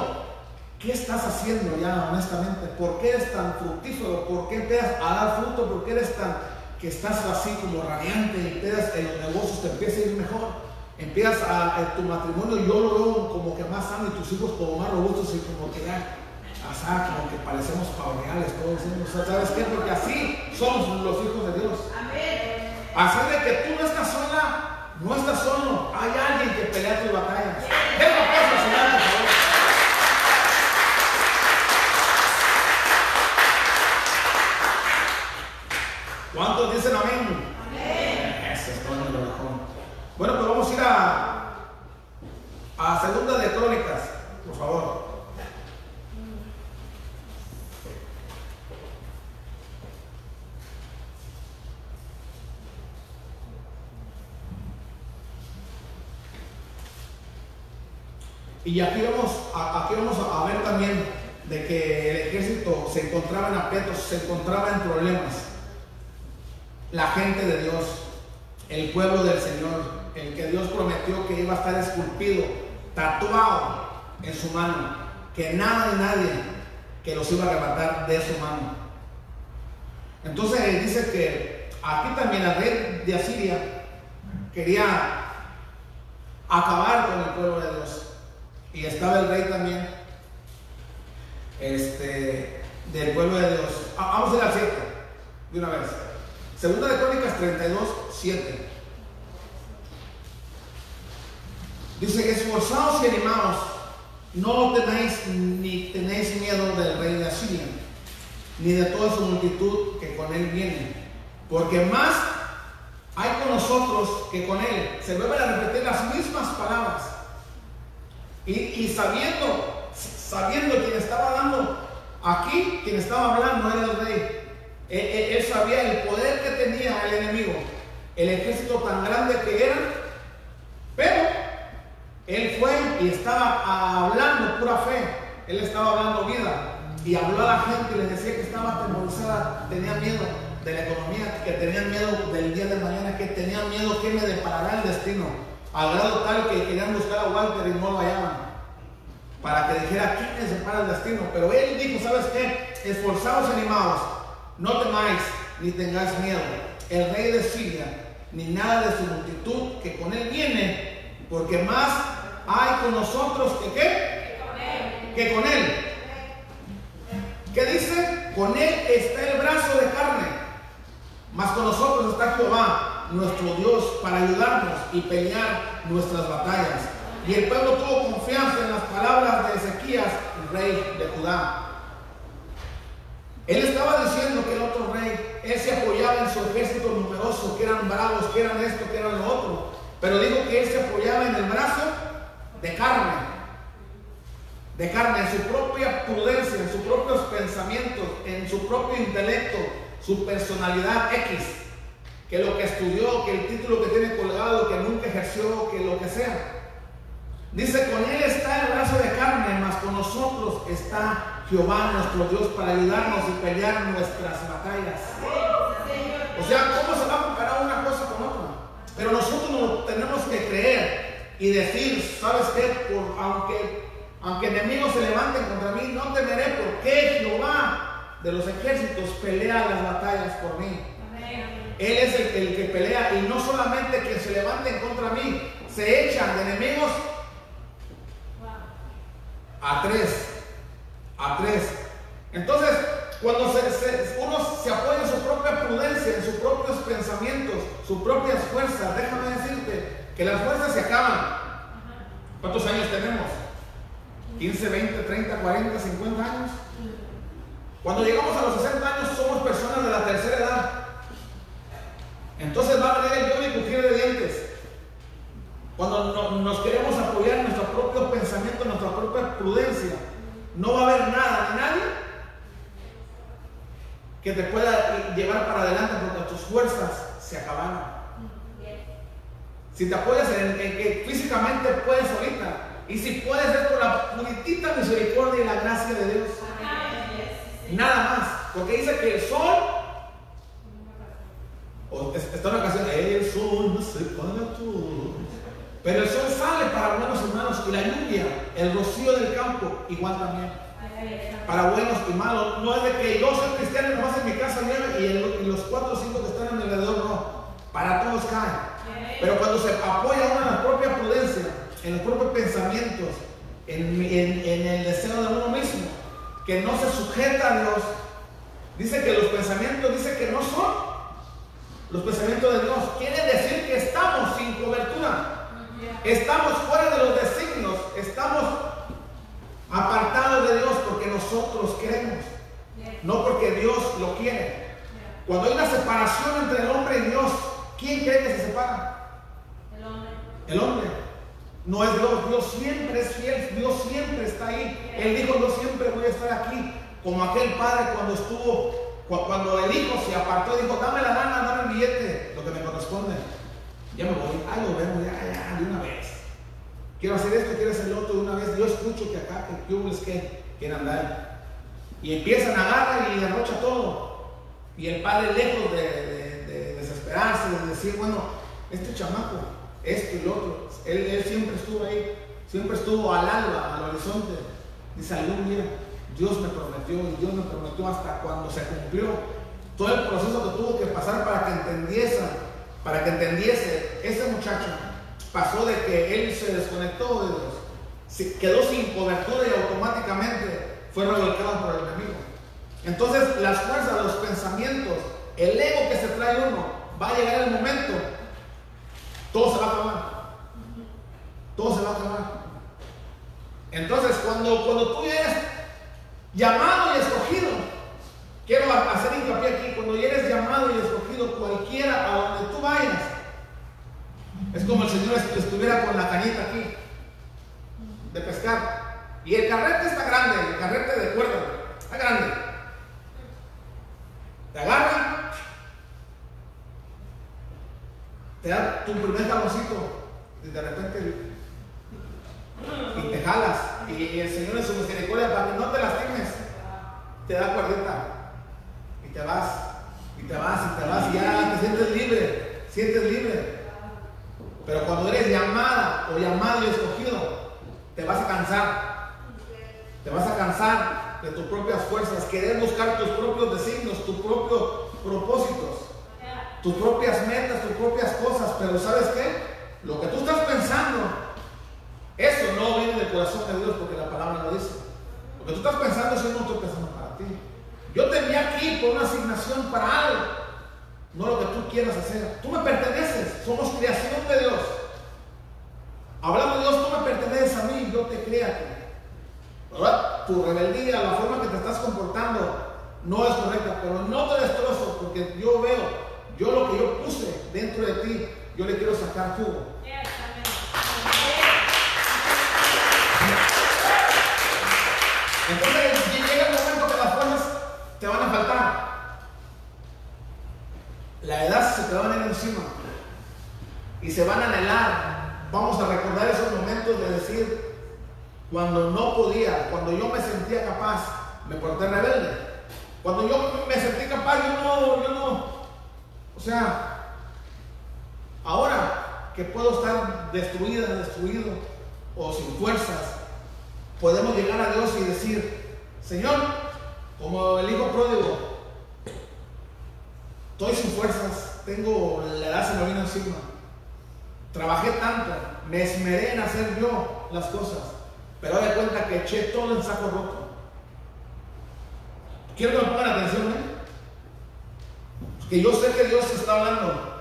¿qué estás haciendo ya honestamente? ¿Por qué eres tan fructífero? ¿Por qué empiezas a dar fruto? ¿Por qué eres tan que estás así como radiante y empiezas en los negocios te empieza a ir mejor. Empiezas a, en tu matrimonio, yo lo veo como que más sano y tus hijos como más robustos y como que ya, como que parecemos reales todos. ¿Sabes qué? Porque así somos los hijos de Dios. Amén. Así de que tú no estás sola, no estás solo. Hay alguien que pelea tu batalla. Deja paso, Señor, por. ¿Cuántos dicen? Amén. Eso es todo lo mejor. Bueno, pues vamos a ir a, a segunda de crónicas, por favor. Y aquí vamos, a, aquí vamos a ver también de que el ejército se encontraba en aprietos, se encontraba en problemas. La gente de Dios, el pueblo del Señor, el que Dios prometió que iba a estar esculpido, tatuado en su mano, que nada y nadie que los iba a arrebatar de su mano. Entonces dice que aquí también el rey de Asiria quería acabar con el pueblo de. Y estaba el rey también este, del pueblo de Dios. Ah, vamos a ir al 7 de una vez. Segunda de Crónicas 32, 7. Dice, esforzados y animados, no tenéis ni tenéis miedo del rey de Asiria, ni de toda su multitud que con él viene, porque más hay con nosotros que con él. Se vuelven a repetir las mismas palabras. Y, sabiendo, sabiendo quién estaba dando aquí, quien estaba hablando era el rey. Él, sabía el poder que tenía el enemigo, el ejército tan grande que era, pero él fue y estaba hablando pura fe, él estaba hablando vida y habló a la gente y les decía que estaba atemorizada, tenía miedo de la economía, que tenían miedo del día de mañana, que tenían miedo que me deparará el destino, al grado tal que querían buscar a Walter y no lo hallaban para que dijera quién me separa el destino. Pero él dijo, ¿sabes qué? Esforzados y animados, no temáis ni tengáis miedo. El rey de Siria, ni nada de su multitud que con él viene, porque más hay con nosotros que qué? Que con él. ¿Qué dice? Con él está el brazo de carne, mas con nosotros está Jehová, nuestro Dios, para ayudarnos y pelear nuestras batallas. Y el pueblo tuvo confianza en las palabras de Ezequías, rey de Judá. Él estaba diciendo que el otro rey, él se apoyaba en su ejército numeroso, que eran bravos, que eran esto, que eran lo otro. Pero digo que él se apoyaba en el brazo de carne, de carne, en su propia prudencia, en sus propios pensamientos, en su propio intelecto, su personalidad X, que lo que estudió, que el título que tiene colgado, que nunca ejerció, que lo que sea. Dice, con él está el brazo de carne, mas con nosotros está Jehová nuestro Dios para ayudarnos y pelear nuestras batallas. O sea, ¿cómo se va a comparar una cosa con otra? Pero nosotros nos tenemos que creer y decir, ¿sabes qué? Por, aunque, aunque enemigos se levanten contra mí, no temeré porque Jehová de los ejércitos pelea las batallas por mí. Él es el, que pelea y no solamente que se levanten contra mí, se echan de enemigos a tres. A tres. Entonces, cuando uno se apoya en su propia prudencia, en sus propios pensamientos, sus propias fuerzas, déjame decirte que las fuerzas se acaban. ¿Cuántos años tenemos? 15, 20, 30, 40, 50 años. Cuando llegamos a los 60 años somos personas de la tercera edad. Entonces va a venir el yo y crujir de dientes. Cuando nos queremos apoyar en nuestro propio pensamiento, en nuestra propia prudencia, no va a haber nada ni nadie que te pueda llevar para adelante porque tus fuerzas se acabaron. Si te apoyas en, que físicamente puedes ahorita, y si puedes es por la puritita misericordia y la gracia de Dios. Nada más. Porque dice que el sol, está en una ocasión, el sol no se para todo. Pero el sol sale para buenos hermanos y la lluvia, el rocío del campo, igual también. Para buenos y malos. No es de que yo soy cristiano y nomás en mi casa llueve y, los cuatro o cinco que están en alrededor no. Para todos caen. Pero cuando se apoya uno en la propia prudencia, en los propios pensamientos, en, en el deseo de uno mismo, que no se sujeta a Dios, dice que los pensamientos, dice que no son los pensamientos de Dios. Quiere decir que estamos sin cobertura. Estamos fuera de los designios, estamos apartados de Dios porque nosotros queremos, no porque Dios lo quiere. Cuando hay una separación entre el hombre y Dios, ¿quién cree que se separa? El hombre. El hombre. No es Dios, Dios siempre es fiel, Dios siempre está ahí. Él dijo, yo siempre voy a estar aquí, como aquel padre cuando estuvo, cuando el hijo se apartó, dijo, dame la lana, dame el billete, lo que me corresponde. Ya me voy, ahí lo vemos, ya, ya, de una vez. quiero hacer esto, quiero hacer lo otro. De una vez yo escucho que acá, que es que quieren andar. Y empiezan a agarrar y derrocha todo. Y el padre, lejos de, desesperarse, de decir, bueno, este chamaco, esto y lo otro, él, él siempre estuvo ahí, siempre estuvo al alba, al horizonte. Dice algún día, Dios me prometió y Dios me prometió hasta cuando se cumplió todo el proceso que tuvo que pasar para que entendiese, para que entendiese, ese muchacho pasó de que él se desconectó de Dios, quedó sin cobertura y automáticamente fue revolcado por el enemigo. Entonces las fuerzas, los pensamientos, el ego que se trae uno, va a llegar el momento, todo se va a acabar. Todo se va a acabar. Entonces cuando, cuando tú eres llamado y escogido, quiero hacer hincapié aquí, cuando eres llamado y escogido cualquiera a donde tú vayas, es como el Señor estuviera con la cañita aquí de pescar. Y el carrete está grande, el carrete de cuerda, está grande. Te agarra, te da tu primer jaloncito y de repente y te jalas. Y el Señor en su misericordia para que no te lastimes, te da cuerdita y te vas, y te vas, y te vas, y ya te sientes libre, sientes libre. Pero cuando eres llamada o llamado y escogido, te vas a cansar. Te vas a cansar de tus propias fuerzas, querer buscar tus propios designios, tus propios propósitos, tus propias metas, tus propias cosas. Pero ¿sabes qué? Lo que tú estás pensando, eso no viene del corazón de Dios porque la palabra lo dice. Lo que tú estás pensando, eso no estoy pensando para ti. Yo te envié aquí por una asignación para algo, no lo que tú quieras hacer. Tú me perteneces, somos creación de Dios. Hablando de Dios, tú me perteneces a mí, yo te creo a ti. Tu rebeldía, la forma que te estás comportando no es correcta, pero no te destrozo porque yo veo, yo lo que yo puse dentro de ti, yo le quiero sacar jugo. Entonces llega el momento que las fuerzas te van a faltar. La edad se te va a venir encima y se van a anhelar. Vamos a recordar esos momentos de decir, cuando no podía, cuando yo me sentía capaz, me porté rebelde. Cuando yo me sentí capaz, yo no, yo no. O sea, ahora que puedo estar destruida, destruido o sin fuerzas, podemos llegar a Dios y decir, Señor, como el hijo pródigo, estoy sin fuerzas, tengo la edad se me vino encima. Trabajé tanto, me esmeré en hacer yo las cosas. Pero de cuenta que eché todo en saco roto. Quiero que me pongan atención, ¿eh? Que yo sé que Dios está hablando.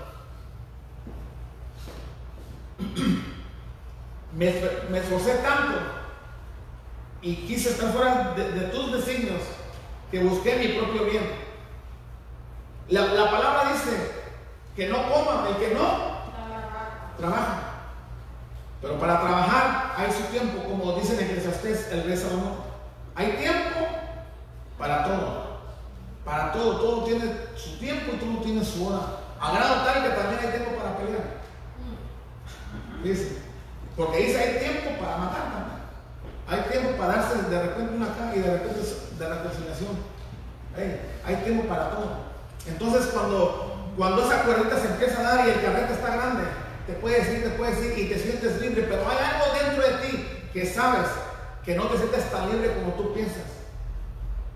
me, me, esforcé tanto y quise estar fuera de, tus designios que busqué mi propio bien. La, la palabra dice que no coma el que no trabaja. Pero para trabajar hay su tiempo, como dice en Eclesiastés el rey Salomón. Hay tiempo para todo. Para todo, todo tiene su tiempo y todo tiene su hora. A grado tal que también hay tiempo para pelear. Dice, porque dice hay tiempo para matar también. Hay tiempo para darse de repente una caja y de repente de reconciliación. hay tiempo para todo. Entonces cuando, cuando esa cuerdita se empieza a dar y el carrete está grande, te puedes ir, te puedes ir y te sientes libre, pero hay algo dentro de ti que sabes que no te sientes tan libre como tú piensas.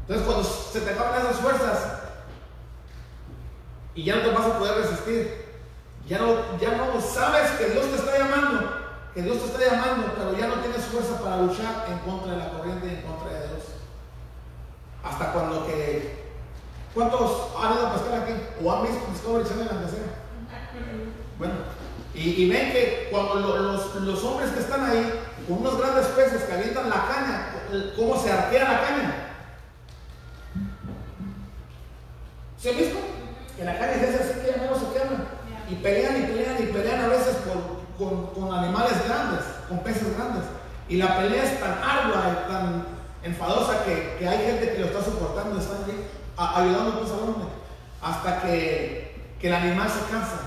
Entonces cuando se te acaban esas fuerzas y ya no te vas a poder resistir, ya no, ya no sabes que Dios te está llamando, que Dios te está llamando, pero ya no tienes fuerza para luchar en contra de la corriente y en contra de Dios. Hasta cuando que... ¿Cuántos han ido a pescar aquí? ¿O han visto Discovery Channel en la Bueno, y, ven que cuando los, hombres que están ahí, con unos grandes peces que avientan la caña, cómo se arquea la caña. ¿Se han visto? Que la caña hace así que ya no se queman. Y pelean y pelean y pelean a veces con, con, animales grandes, con peces grandes. Y la pelea es tan ardua, tan enfadosa que, que hay gente que lo está soportando, está ayudando pues al hombre, hasta que, que, el animal se cansa,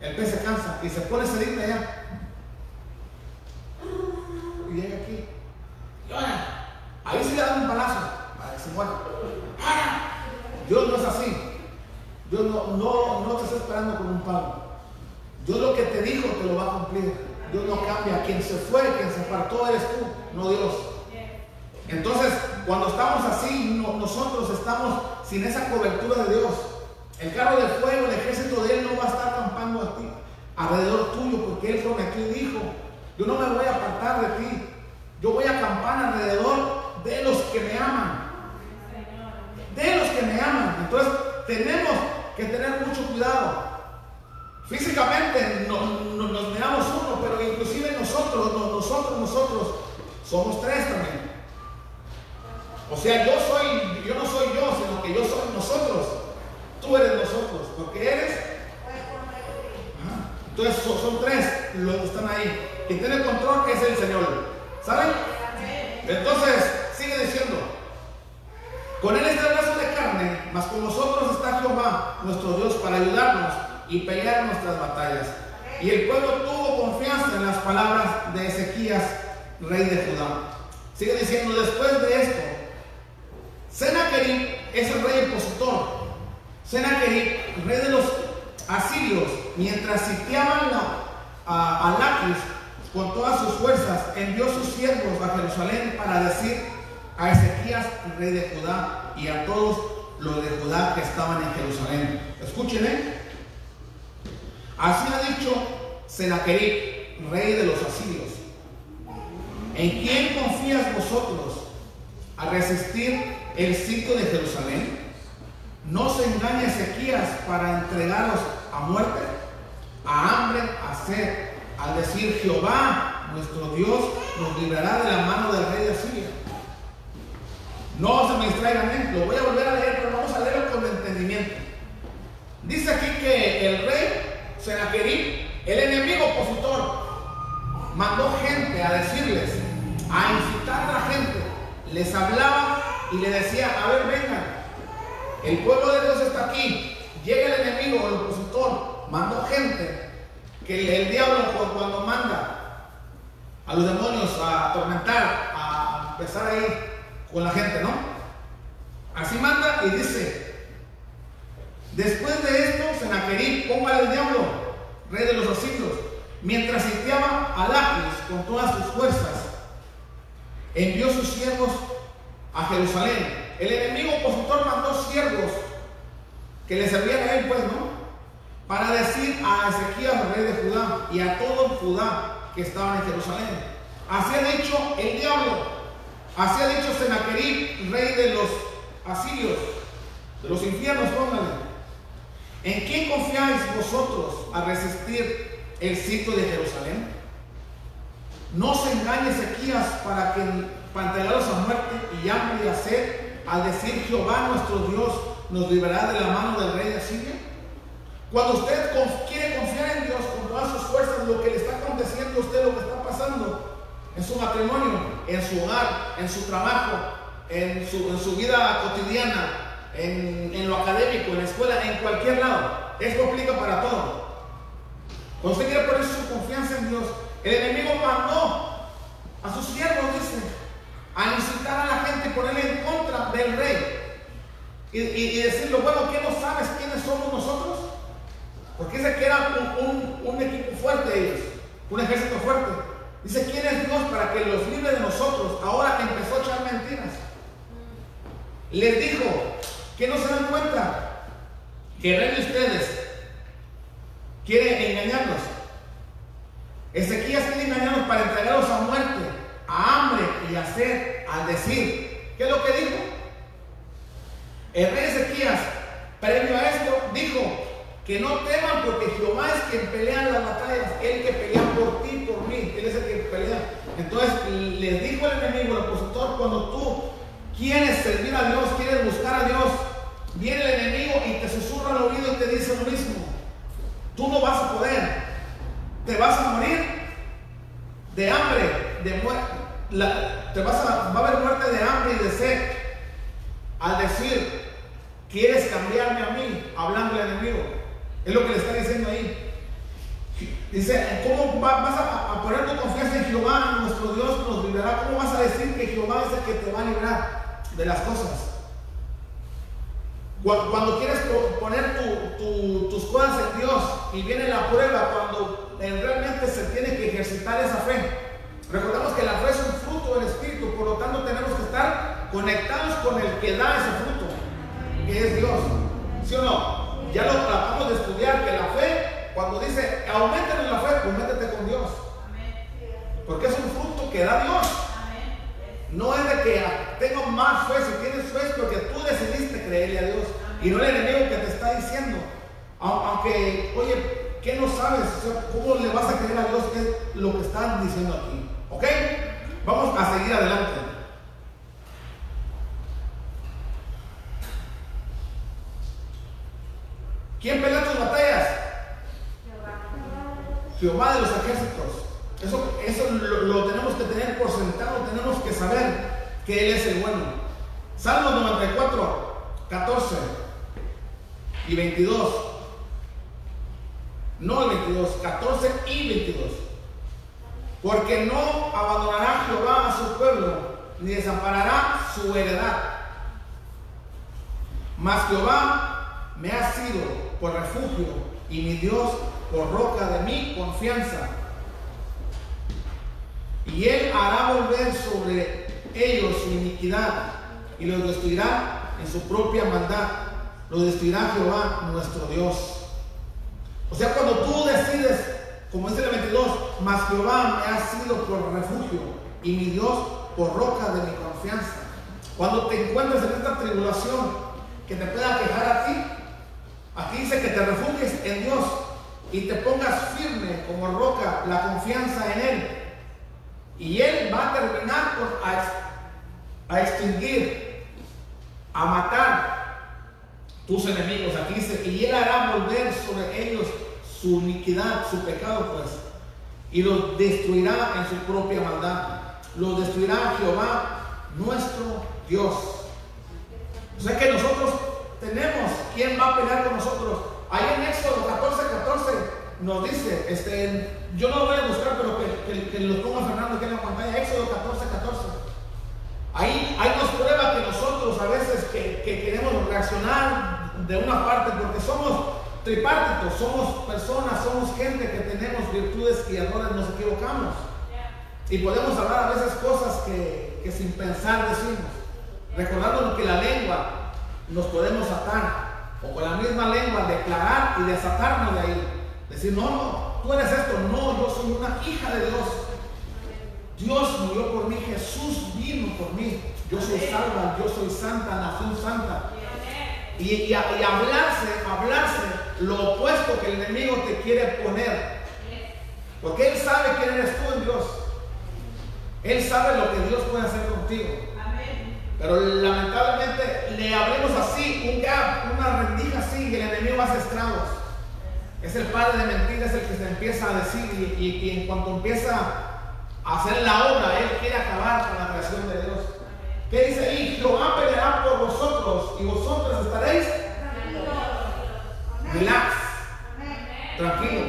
el pez se cansa y se pone sedita allá Y llega aquí. Ahí se le dan un balazo para que se. Dios no es así. Dios no, no, no te está esperando con un palo. Lo va a cumplir. Dios no cambia. Quien se fue, quien se apartó eres tú, no Dios. Entonces, cuando estamos así, nosotros estamos sin esa cobertura de Dios. El carro de fuego, el ejército de Él no va a estar acampando a ti, alrededor tuyo, porque Él prometió y dijo, yo no me voy a apartar de ti, yo voy a acampar alrededor de los que me aman. De los que me aman. Entonces, tenemos que tener mucho cuidado. Físicamente nos miramos uno, pero inclusive nosotros, nosotros, nosotros, somos tres también. O sea, yo soy, yo no soy yo, sino que yo soy nosotros. Tú eres nosotros, porque eres. Entonces son, tres los que están ahí. Quien tiene el control es el Señor. ¿Saben? Entonces, sigue diciendo. Con él está el brazo de carne, mas con nosotros está Jehová, nuestro Dios, para ayudarnos y pelear nuestras batallas. Y el pueblo tuvo confianza en las palabras de Ezequías, rey de Judá. Sigue diciendo, después de esto, Senaquerib es el rey impositor. Senaquerib, rey de los asirios, mientras sitiaban a, a Laquis con todas sus fuerzas, envió sus siervos a Jerusalén para decir a Ezequías, rey de Judá, y a todos los de Judá que estaban en Jerusalén. Escúchenme. Así ha dicho Senaquerib, rey de los asirios. ¿En quién confías vosotros a resistir el sitio de Jerusalén? No se engañe Ezequías para entregaros a muerte, a hambre, a sed, al decir Jehová, nuestro Dios, nos librará de la mano del rey de Asiria. No se me distraigan, lo voy a volver a leer, pero vamos a leerlo con entendimiento. Dice aquí que el rey Senaquerib, el enemigo opositor, mandó gente a decirles, a incitar a la gente, les hablaba y le decía, a ver, vengan, el pueblo de Dios está aquí, llega el enemigo, el opositor, mandó gente, que el, diablo cuando manda a los demonios a atormentar, a empezar ahí con la gente, ¿no? Así manda y dice, Después de esto, Senaquerib, ponga al diablo, rey de los asirios, mientras sitiaba a Laquis con todas sus fuerzas, envió sus siervos a Jerusalén. El enemigo opositor mandó siervos que le servían a él, pues, ¿no? Para decir a Ezequías, rey de Judá, y a todo Judá que estaban en Jerusalén. Así ha dicho el diablo, así ha dicho Senaquerib, rey de los asirios, de los infiernos, póngale. ¿En quién confiáis vosotros a resistir el sitio de Jerusalén? No se engañe Ezequías para que para entregaros a muerte y hambre y a sed al decir Jehová nuestro Dios nos liberará de la mano del rey de Asiria. Cuando usted quiere confiar en Dios con todas sus fuerzas, lo que le está aconteciendo a usted, lo que está pasando en su matrimonio, en su hogar, en su trabajo, en su vida cotidiana, en, lo académico, en la escuela, en cualquier lado. Esto aplica para todo. Cuando usted quiere poner su confianza en Dios, el enemigo mandó a sus siervos, dice, a incitar a la gente y ponerle en contra del rey. Y, y, decirle, bueno, ¿qué no sabes quiénes somos nosotros? Porque dice que era un, un equipo fuerte ellos, un ejército fuerte. Dice, ¿quién es Dios para que los libre de nosotros? Ahora empezó a echar mentiras. Les dijo, que no se dan cuenta que el rey de ustedes quiere engañarlos. Ezequías quiere engañarlos para entregarlos a muerte, a hambre y a sed, al decir, ¿qué es lo que dijo? El rey Ezequías, previo a esto, dijo que no teman porque Jehová es quien pelea las batallas, él que pelea por ti, por mí, él es el que pelea. Entonces les dijo el enemigo, el opositor, cuando tú quieres servir a Dios, quieres buscar a Dios, viene el enemigo y te susurra al oído y te dice lo mismo. Tú no vas a poder. Te vas a morir de hambre, de muerte. Te vas a, va a haber muerte de hambre y de sed. Al decir, quieres cambiarme a mí, hablando el enemigo. Es lo que le está diciendo ahí. Dice, ¿cómo vas a, poner tu confianza en Jehová, nuestro Dios nos librará? ¿Cómo vas a decir que Jehová es el que te va a librar de las cosas? Cuando quieres poner tus cosas en Dios y viene la prueba, cuando realmente se tiene que ejercitar esa fe. Recordemos que la fe es un fruto del Espíritu, por lo tanto tenemos que estar conectados con el que da ese fruto, que es Dios. ¿Sí o no? Ya lo tratamos de estudiar, que la fe, cuando dice aumenten en la fe, pues métete con Dios. Porque es un fruto que da Dios. No es de que tengo más fe, si tienes fe porque tú decidiste creerle a Dios. Y no el enemigo que te está diciendo. Aunque, oye, ¿qué no sabes? ¿Cómo le vas a creer a Dios? ¿Qué es lo que están diciendo aquí? ¿Ok? Vamos a seguir adelante. ¿Quién pelea tus batallas? Jehová de los ejércitos. Eso, eso lo, tenemos que tener por sentado, tenemos que saber que Él es el bueno. Salmo 94, 14 y 22. No el 22, 14 y 22. Porque no abandonará Jehová a su pueblo, ni desamparará su heredad. Mas Jehová me ha sido por refugio y mi Dios por roca de mi confianza y él hará volver sobre ellos su iniquidad y los destruirá en su propia maldad. Lo destruirá Jehová nuestro Dios. O sea, cuando tú decides, como dice el 22, mas Jehová me ha sido por refugio y mi Dios por roca de mi confianza. Cuando te encuentres en esta tribulación que te pueda quejar a ti, aquí dice que te refugies en Dios y te pongas firme como roca la confianza en Él y Él va a terminar a, extinguir, a matar tus enemigos. Aquí dice, y Él hará volver sobre ellos su iniquidad, su pecado, pues, y los destruirá en su propia maldad. Los destruirá Jehová, nuestro Dios. O sea que nosotros tenemos, ¿quién va a pelear con nosotros? Ahí en Éxodo 14, 14 nos dice, este, yo no lo voy a buscar, pero que, lo ponga Fernando aquí en la pantalla, Éxodo 14, 14. Ahí, ahí nos prueba que nosotros a veces que, que queremos reaccionar de una parte, porque somos tripartitos, somos personas, somos gente que tenemos virtudes y errores, nos equivocamos. Y podemos hablar a veces cosas que, que sin pensar decimos, recordándonos que la lengua nos podemos atar, o con la misma lengua declarar y desatarnos de ahí. Decir, no, no, tú eres esto. No, yo soy una hija de Dios. Dios murió por mí, Jesús vino por mí. Yo soy salva, yo soy santa, nación santa. Y, y, hablarse, hablarse lo opuesto que el enemigo te quiere poner. Porque Él sabe quién eres tú en Dios. Él sabe lo que Dios puede hacer contigo. Pero lamentablemente le abrimos así un gap, una rendija así y el enemigo hace estragos. Es el padre de mentiras el que se empieza a decir y, en cuanto empieza a hacer la obra, él quiere acabar con la creación de Dios. ¿Qué dice ahí? Jehová peleará por vosotros y vosotros estaréis relax, tranquilos.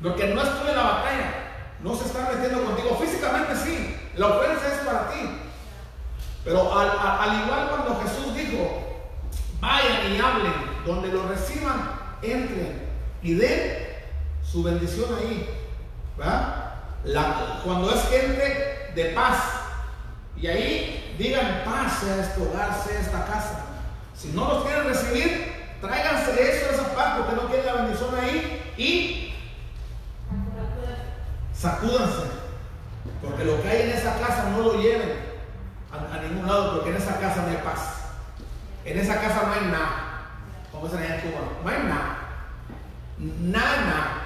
Lo que no estuve en la batalla, no se está metiendo contigo. Físicamente sí, la ofensa es para ti. Pero al, al igual cuando Jesús dijo, vayan y hablen, donde lo reciban, entren y den su bendición ahí. cuando es gente de paz. Y ahí digan paz sea este hogar, sea esta casa. Si no los quieren recibir, tráiganse eso, esa paz, porque no quieren la bendición ahí y sacúdanse. Porque lo que hay en esa casa no lo lleven a, ningún lado, porque en esa casa no hay paz. En esa casa no hay nada. Como se allá en Cuba, no hay nada nada.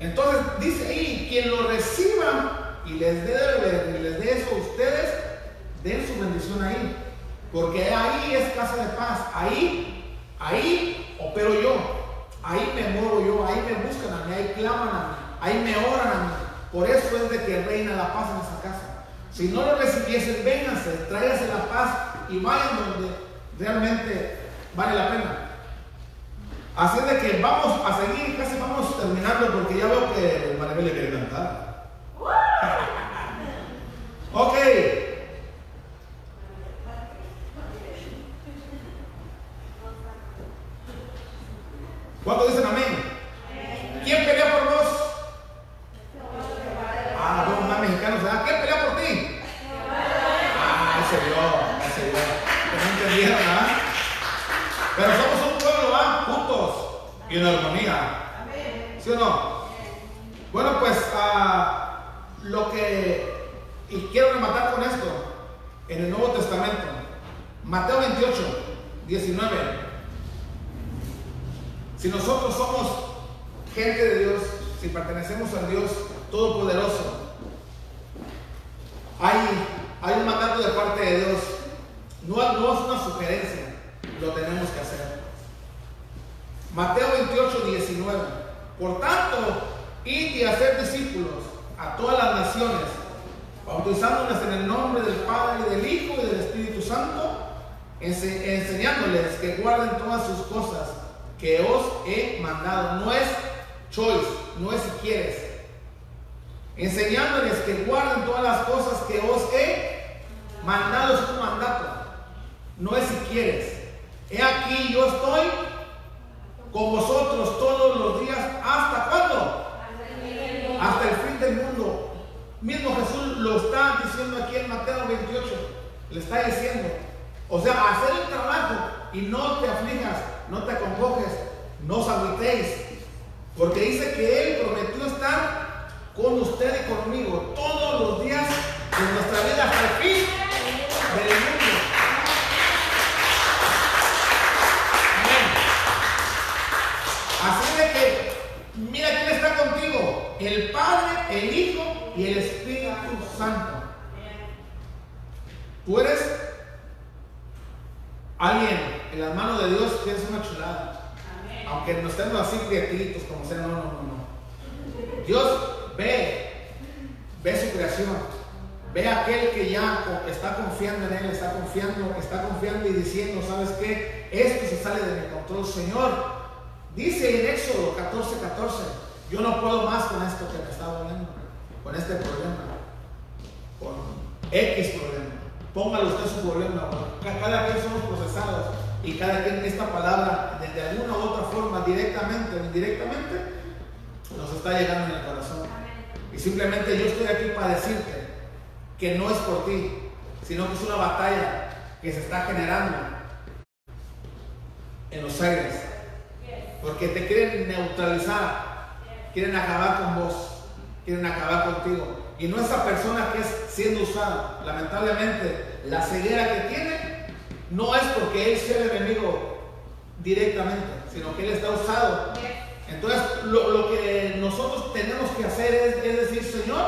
Entonces dice ahí, quien lo reciba y les dé les dé eso a ustedes, den su bendición ahí. Porque ahí es casa de paz. Ahí, ahí opero yo. Ahí me muero yo. Ahí me buscan a mí. Ahí claman a mí. Ahí me oran a mí. Por eso es de que reina la paz en esa casa. Si no lo recibiesen, vénganse, tráiganse la paz y vayan donde realmente vale la pena. Así de que vamos a seguir, casi vamos terminando porque ya veo que Maribel le quiere cantar. ok. ¿Cuántos dicen amén? ¿Quién pelea por vos? Ah, vos más mexicanos. ¿Quién pelea por ti? Ah, ese Dios, ese. Que no entendieron, ¿verdad? Pero somos un pueblo, ¿va? Juntos y en armonía. ¿Sí o no? Bueno, pues ah, lo que y quiero rematar con esto en el Nuevo Testamento. Mateo 28, 19. Si nosotros somos gente de Dios, si pertenecemos al Dios Todopoderoso, hay, hay un mandato de parte de Dios. No, no es una sugerencia, lo tenemos que hacer. Mateo 28, 19. Por tanto, id y hacer discípulos a todas las naciones, bautizándoles en el nombre del Padre y del Hijo y del Espíritu Santo, ense- enseñándoles que guarden todas sus cosas que os he mandado. No es choice, no es si quieres. Enseñándoles que guarden todas las cosas que os he mandado, es un mandato. No es si quieres. He aquí yo estoy con vosotros todos los días. ¿Hasta cuándo? Hasta el fin del mundo. Mismo Jesús lo está diciendo aquí en Mateo 28. Le está diciendo. O sea, hacer el trabajo y no te aflijas, no te acongojes, no os agüitéis. Porque dice que Él prometió estar con usted y conmigo todos los días de nuestra vida hasta el fin del mundo. Amén. Que, mira quién está contigo: el Padre, el Hijo y el Espíritu Santo. Tú eres alguien en las manos de Dios que es una chulada. Aunque no estemos así prietitos, como sea, no, no, no, no. Dios ve, ve su creación, ve a aquel que ya está confiando en Él, está confiando, está confiando y diciendo, ¿sabes qué? Esto se sale de mi control, Señor. Dice en Éxodo 14, 14, yo no puedo más con esto que me está doliendo, con este problema, con X problema. Póngale usted su problema. Ca- Cada quien somos procesados y cada quien esta palabra, de, de alguna u otra forma, directamente o indirectamente, nos está llegando en el corazón. Y simplemente yo estoy aquí para decirte que no es por ti, sino que es una batalla que se está generando en los aires. Porque te quieren neutralizar, quieren acabar con vos, quieren acabar contigo. Y no esa persona que es siendo usada. Lamentablemente, la ceguera que tiene no es porque él sea el enemigo directamente, sino que él está usado. Entonces, lo, lo que nosotros tenemos que hacer es, es decir, Señor,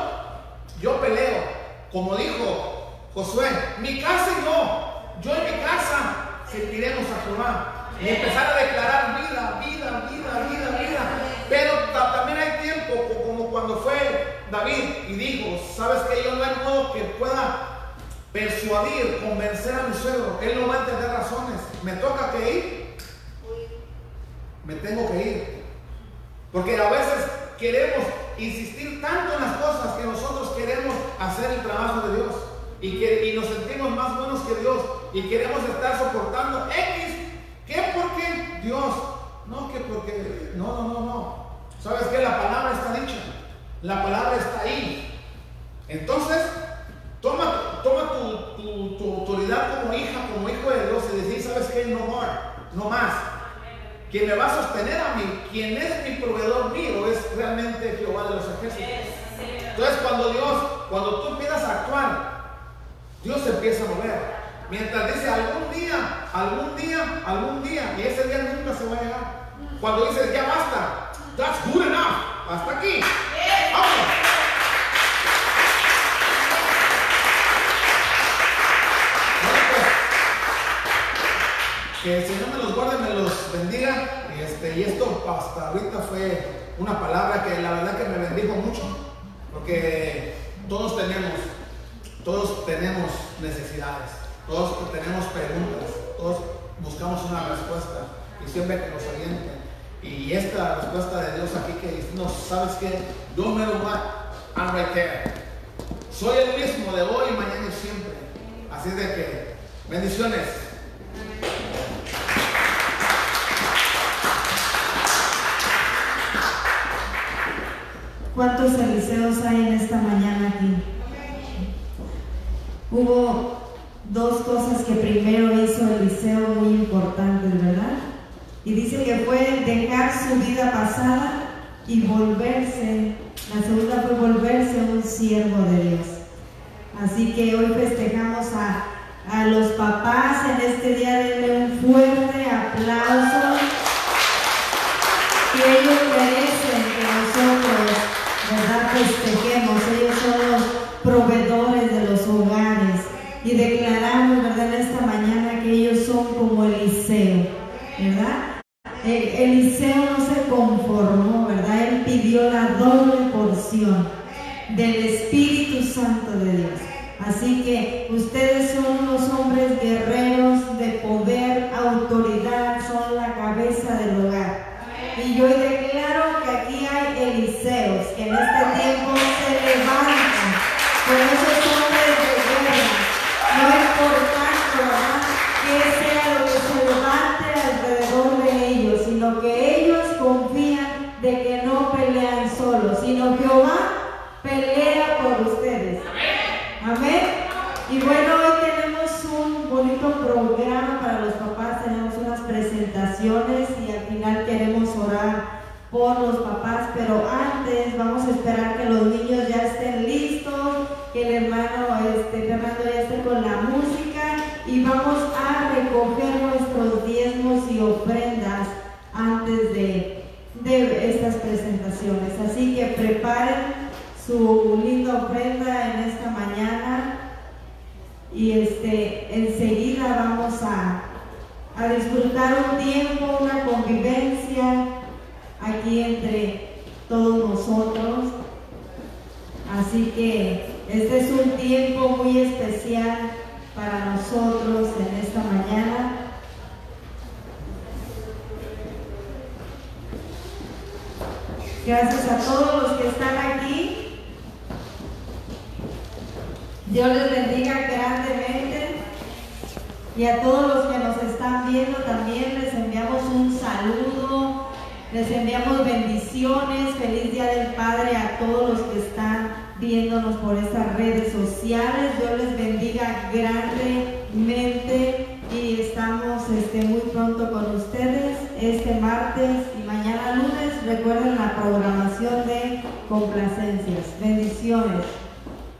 yo peleo, como dijo Josué, mi casa y yo, yo en mi casa serviremos a Jehová. Y empezar a declarar vida, vida, vida, vida, vida. Pero ta- también hay tiempo, co- como cuando fue David y dijo, ¿sabes que Yo no hay modo que pueda persuadir, convencer a mi suegro. Él no va a entender razones. Me toca que ir. Me tengo que ir. Porque a veces queremos insistir tanto en las cosas que nosotros queremos hacer el trabajo de Dios. Y, que, y nos sentimos más buenos que Dios. Y queremos estar soportando X. ¿Qué? Porque Dios. No, que porque. No, no, no, no. ¿Sabes qué? La palabra está dicha. La palabra está ahí. Entonces, toma, toma tu, tu- tu autoridad como hija, como hijo de Dios y decir, ¿sabes qué? No more, no más. Quien me va a sostener a mí, quien es mi proveedor mío, es realmente Jehová de los ejércitos. Entonces, cuando Dios, cuando tú empiezas a actuar, Dios se empieza a mover. Mientras dice algún día, algún día, algún día, y ese día nunca se va a llegar. Cuando dices ya basta, that's good enough, hasta aquí. Pues, que el Señor me los guarde, me los bendiga. Este, y esto hasta ahorita fue una palabra que la verdad que me bendijo mucho, porque todos tenemos, todos tenemos necesidades, todos tenemos preguntas, todos buscamos una respuesta y siempre que nos aliente. Y esta respuesta de Dios aquí que dice, no, ¿sabes qué? Don't matter what, I'm right there. Soy el mismo de hoy, mañana y siempre. Así de que, bendiciones. ¿Cuántos eliseos hay en esta mañana aquí? Hubo dos cosas que primero hizo Eliseo muy importantes, ¿verdad? Y dice que fue dejar su vida pasada y volverse, la segunda fue volverse un siervo de Dios. Así que hoy festejamos a, a los papás en este día, de un fuerte doble porción del Espíritu Santo de Dios. Así que ustedes son los hombres guerreros